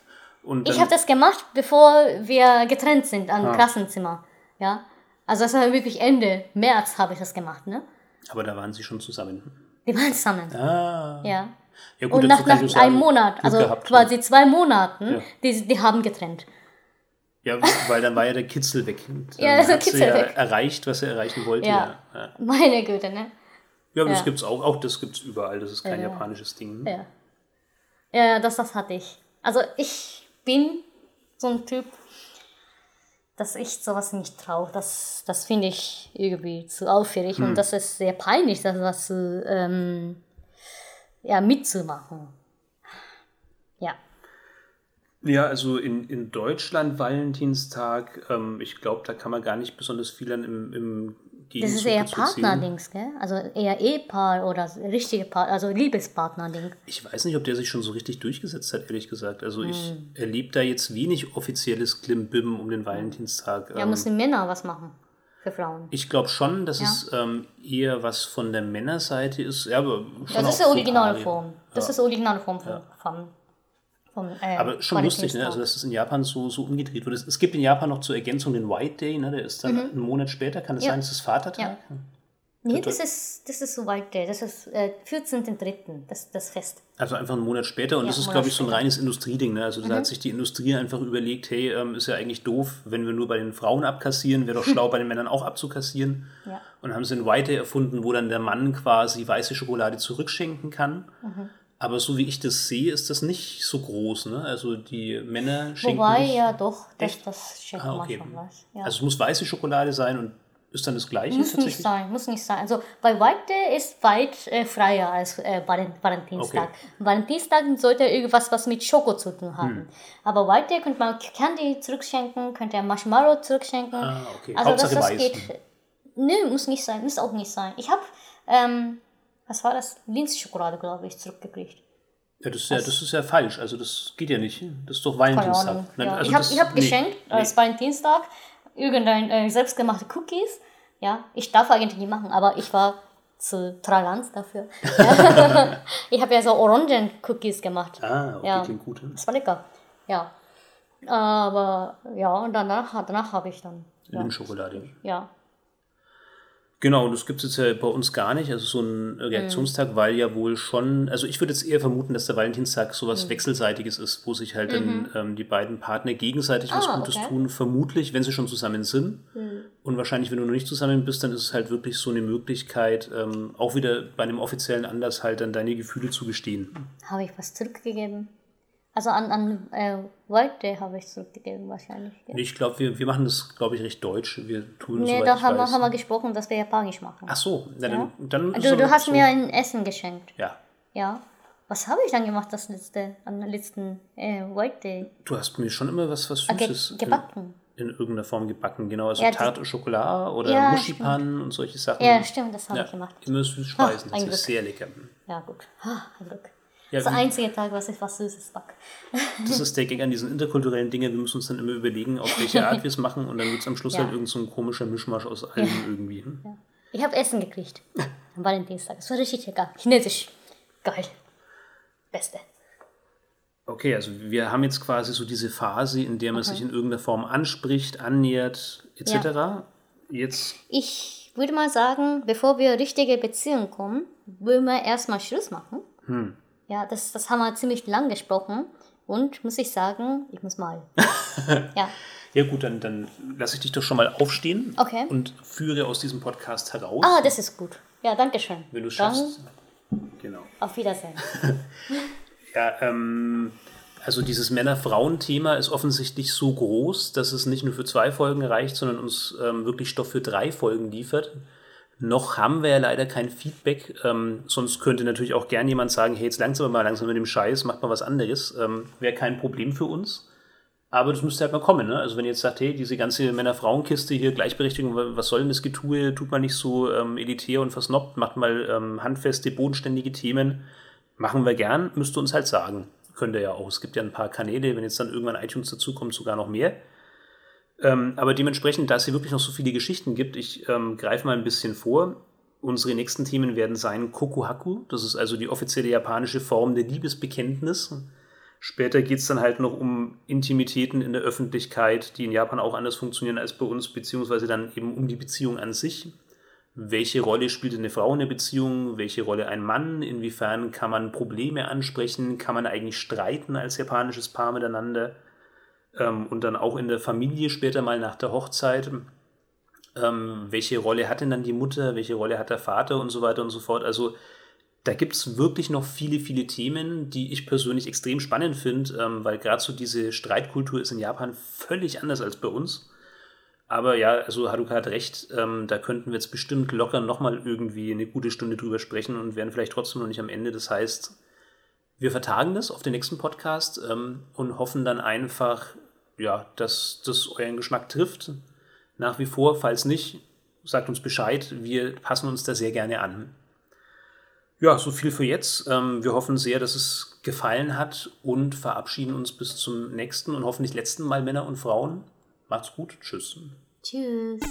Und Ich habe das gemacht, bevor wir getrennt sind am Ah. Klassenzimmer. Ja. Also das war wirklich Ende März habe ich das gemacht, ne? aber da waren sie schon zusammen. Wir waren zusammen. Ah. Ja. Ja, Und dazu nach, nach einem Monat, also gehabt. quasi zwei Monaten, Ja. die, die haben getrennt. Ja, weil dann war ja der Kitzel weg. Und Dann Ja, der hat Kitzel ja weg. erreicht, was er erreichen wollte. Ja. Ja, ja. Meine Güte, ne? ja aber das Ja. gibt's auch. Auch das gibt's überall. Das ist kein Ja. japanisches Ding. ne? Ja. Ja, das, das hatte ich. Also ich bin so ein Typ, dass ich sowas nicht traue. Das, das finde ich irgendwie zu auffällig Hm. und das ist sehr peinlich, das was zu, ähm, ja, mitzumachen. Ja. Ja, also in, in Deutschland Valentinstag, ähm, ich glaube, da kann man gar nicht besonders viel dann im, im Das Gegenzug ist eher. Partnerdings, gell? Also eher Ehepaar oder richtige Paar, also Liebespartner-Ding. Ich weiß nicht, ob der sich schon so richtig durchgesetzt hat, ehrlich gesagt. Also ich Hm. erlebe da jetzt wenig offizielles Klimbim um den Valentinstag. Ja, Ähm, müssen Männer was machen für Frauen. ich glaube schon, dass Ja. es ähm, eher was von der Männerseite ist. Ja, aber schon Das ist die für Originalform. Paare. Das ist die Originalform von, von, von äh, Aber schon lustig, ne? Also dass das in Japan so, so umgedreht wird. Es, gibt in Japan noch zur Ergänzung den White Day, ne? der ist dann einen Monat später. Kann es Mhm. Ja. sein, es ist Vatertag? Nee, das ist, das ist so weit, der. das ist äh, 14.3., das, das Fest. Also einfach einen Monat später. Und Ja, das ist, glaube ich, so ein. Mhm. reines Industrieding. Ne? Also da hat sich die Industrie einfach überlegt, hey, ähm, ist ja eigentlich doof, wenn wir nur bei den Frauen abkassieren, wäre doch schlau, bei den Männern auch abzukassieren. Ja. Und haben sie einen White Day erfunden, wo dann der Mann quasi weiße Schokolade zurückschenken kann. Mhm. Aber so wie ich das sehe, ist das nicht so groß. Ne? Also die Männer schenken Wobei, ja doch, das, das schenkt Ah, man okay. schon was. Ja. Also es muss weiße Schokolade sein und ist dann das gleiche muss nicht sein, muss nicht sein. Also bei White Day ist weit äh, freier als äh, Valen- Valentinstag. Okay. Valentinstag sollte irgendwas was mit Schoko zu tun haben. Hm. Aber White Day könnte man Candy zurückschenken, könnte Marshmallow zurückschenken. Ah, okay. Also Hauptsache das, das weiß. geht. Nö, muss nicht sein, muss auch nicht sein. Ich habe, ähm, was war das? Linzschokolade, glaube ich, zurückgekriegt. Ja, das ist ja, das ist ja falsch. Also das geht ja nicht. Das ist doch Valentinstag. Nein, Ja. also ich habe hab nee, geschenkt, nee. als Valentinstag, irgendein äh, selbstgemachte Cookies. Ja, ich darf eigentlich nicht machen, aber ich war zu Tralanz dafür. Ich habe ja so Orangen-Cookies gemacht. Ah, okay, Ja. klingt gut. hm? Das war lecker. Ja. Aber ja, und danach, danach habe ich dann. Ja. Limouschokolade. ja. Genau, und das gibt es jetzt ja bei uns gar nicht, also so ein Reaktionstag, weil ja wohl schon, also ich würde jetzt eher vermuten, dass der Valentinstag sowas Mhm. Wechselseitiges ist, wo sich halt dann ähm, die beiden Partner gegenseitig was Ah, Gutes okay. tun, vermutlich, wenn sie schon zusammen sind. Und wahrscheinlich, wenn du noch nicht zusammen bist, dann ist es halt wirklich so eine Möglichkeit, ähm, auch wieder bei einem offiziellen Anlass halt dann deine Gefühle zu gestehen. Habe ich was zurückgegeben? Also an, an äh, White Day habe ich zurückgegeben wahrscheinlich. Ja. Ich glaube, wir, wir machen das, glaube ich, recht deutsch. Wir tun Nee, da haben wir, haben wir gesprochen, dass wir Japanisch machen. Ach so, na, dann, dann du, so- du hast so, mir ein Essen geschenkt. Ja, Ja. Was habe ich dann gemacht das letzte, am letzten äh, White Day? du hast mir schon immer was, was Ah, ge Süßes in- gebacken. in irgendeiner Form gebacken, genau. Also Ja, Tarte au Chocolat oder Ja, Muschipannen und solche Sachen. Ja, stimmt, das habe Ja, ich gemacht. immer Süßspeisen, Ah, ein das ist sehr lecker. Ja, gut. Ah, ein Glück. Ja, das ist der einzige Tag, was ich was Süßes back. Das ist der Gag an diesen interkulturellen Dingen. Wir müssen uns dann immer überlegen, auf welche Art wir es machen und dann wird es am Schluss Ja. halt irgend so ein komischer Mischmasch aus allem irgendwie. hm? Ich habe Essen gekriegt. Am Valentinstag. Es war richtig lecker. Chinesisch. Geil. Beste. Okay, also wir haben jetzt quasi so diese Phase, in der man sich in irgendeiner Form anspricht, annähert, etc. Jetzt, Ich würde mal sagen, bevor wir richtige Beziehungen kommen, würden wir erstmal Schluss machen. Hm. Ja, das, das haben wir ziemlich lang gesprochen. Und muss ich sagen, ich muss mal. ja. ja gut, dann, dann lasse ich dich doch schon mal aufstehen Okay. und führe aus diesem Podcast heraus, Ah, das ist gut. Ja, danke schön. wenn du es Dann schaffst. Genau. auf Wiedersehen. Ja, ähm, also dieses Männer-Frauen-Thema ist offensichtlich so groß, dass es nicht nur für zwei Folgen reicht, sondern uns ähm, wirklich Stoff für drei Folgen liefert. Noch haben wir ja leider kein Feedback, ähm, sonst könnte natürlich auch gern jemand sagen, hey, jetzt langsam mal langsam mit dem Scheiß, macht mal was anderes. Ähm, Wäre kein Problem für uns. Aber das müsste halt mal kommen, ne? Also wenn ihr jetzt sagt, hey, diese ganze Männer-Frauen-Kiste hier, Gleichberechtigung, wa- was soll denn das Getue? Tut man nicht so ähm, elitär und versnobbt, macht mal ähm, handfeste, bodenständige Themen. Machen wir gern, müsst ihr uns halt sagen. Könnt ihr ja auch. Es gibt ja ein paar Kanäle, wenn jetzt dann irgendwann iTunes dazukommt, sogar noch mehr. Ähm, aber dementsprechend, da es hier wirklich noch so viele Geschichten gibt, ich ähm, greife mal ein bisschen vor. Unsere nächsten Themen werden sein Kokuhaku. Das ist also die offizielle japanische Form der Liebesbekenntnis. Später geht es dann halt noch um Intimitäten in der Öffentlichkeit, die in Japan auch anders funktionieren als bei uns, beziehungsweise dann eben um die Beziehung an sich. Welche Rolle spielt eine Frau in der Beziehung? Welche Rolle ein Mann? Inwiefern kann man Probleme ansprechen? Kann man eigentlich streiten als japanisches Paar miteinander? Ähm, und dann auch in der Familie später mal nach der Hochzeit. Ähm, welche Rolle hat denn dann die Mutter? Welche Rolle hat der Vater und so weiter und so fort? Also da gibt es wirklich noch viele, viele Themen, die ich persönlich extrem spannend finde, ähm, weil gerade so diese Streitkultur ist in Japan völlig anders als bei uns. Aber ja, also Haruka hat recht, ähm, da könnten wir jetzt bestimmt locker nochmal irgendwie eine gute Stunde drüber sprechen und wären vielleicht trotzdem noch nicht am Ende. Das heißt, wir vertagen das auf den nächsten Podcast ähm, und hoffen dann einfach, ja, dass das euren Geschmack trifft. Nach wie vor, falls nicht, sagt uns Bescheid. Wir passen uns da sehr gerne an. Ja, so viel für jetzt. Ähm, wir hoffen sehr, dass es gefallen hat und verabschieden uns bis zum nächsten und hoffentlich letzten Mal Männer und Frauen. Macht's gut. Tschüss. Tschüss.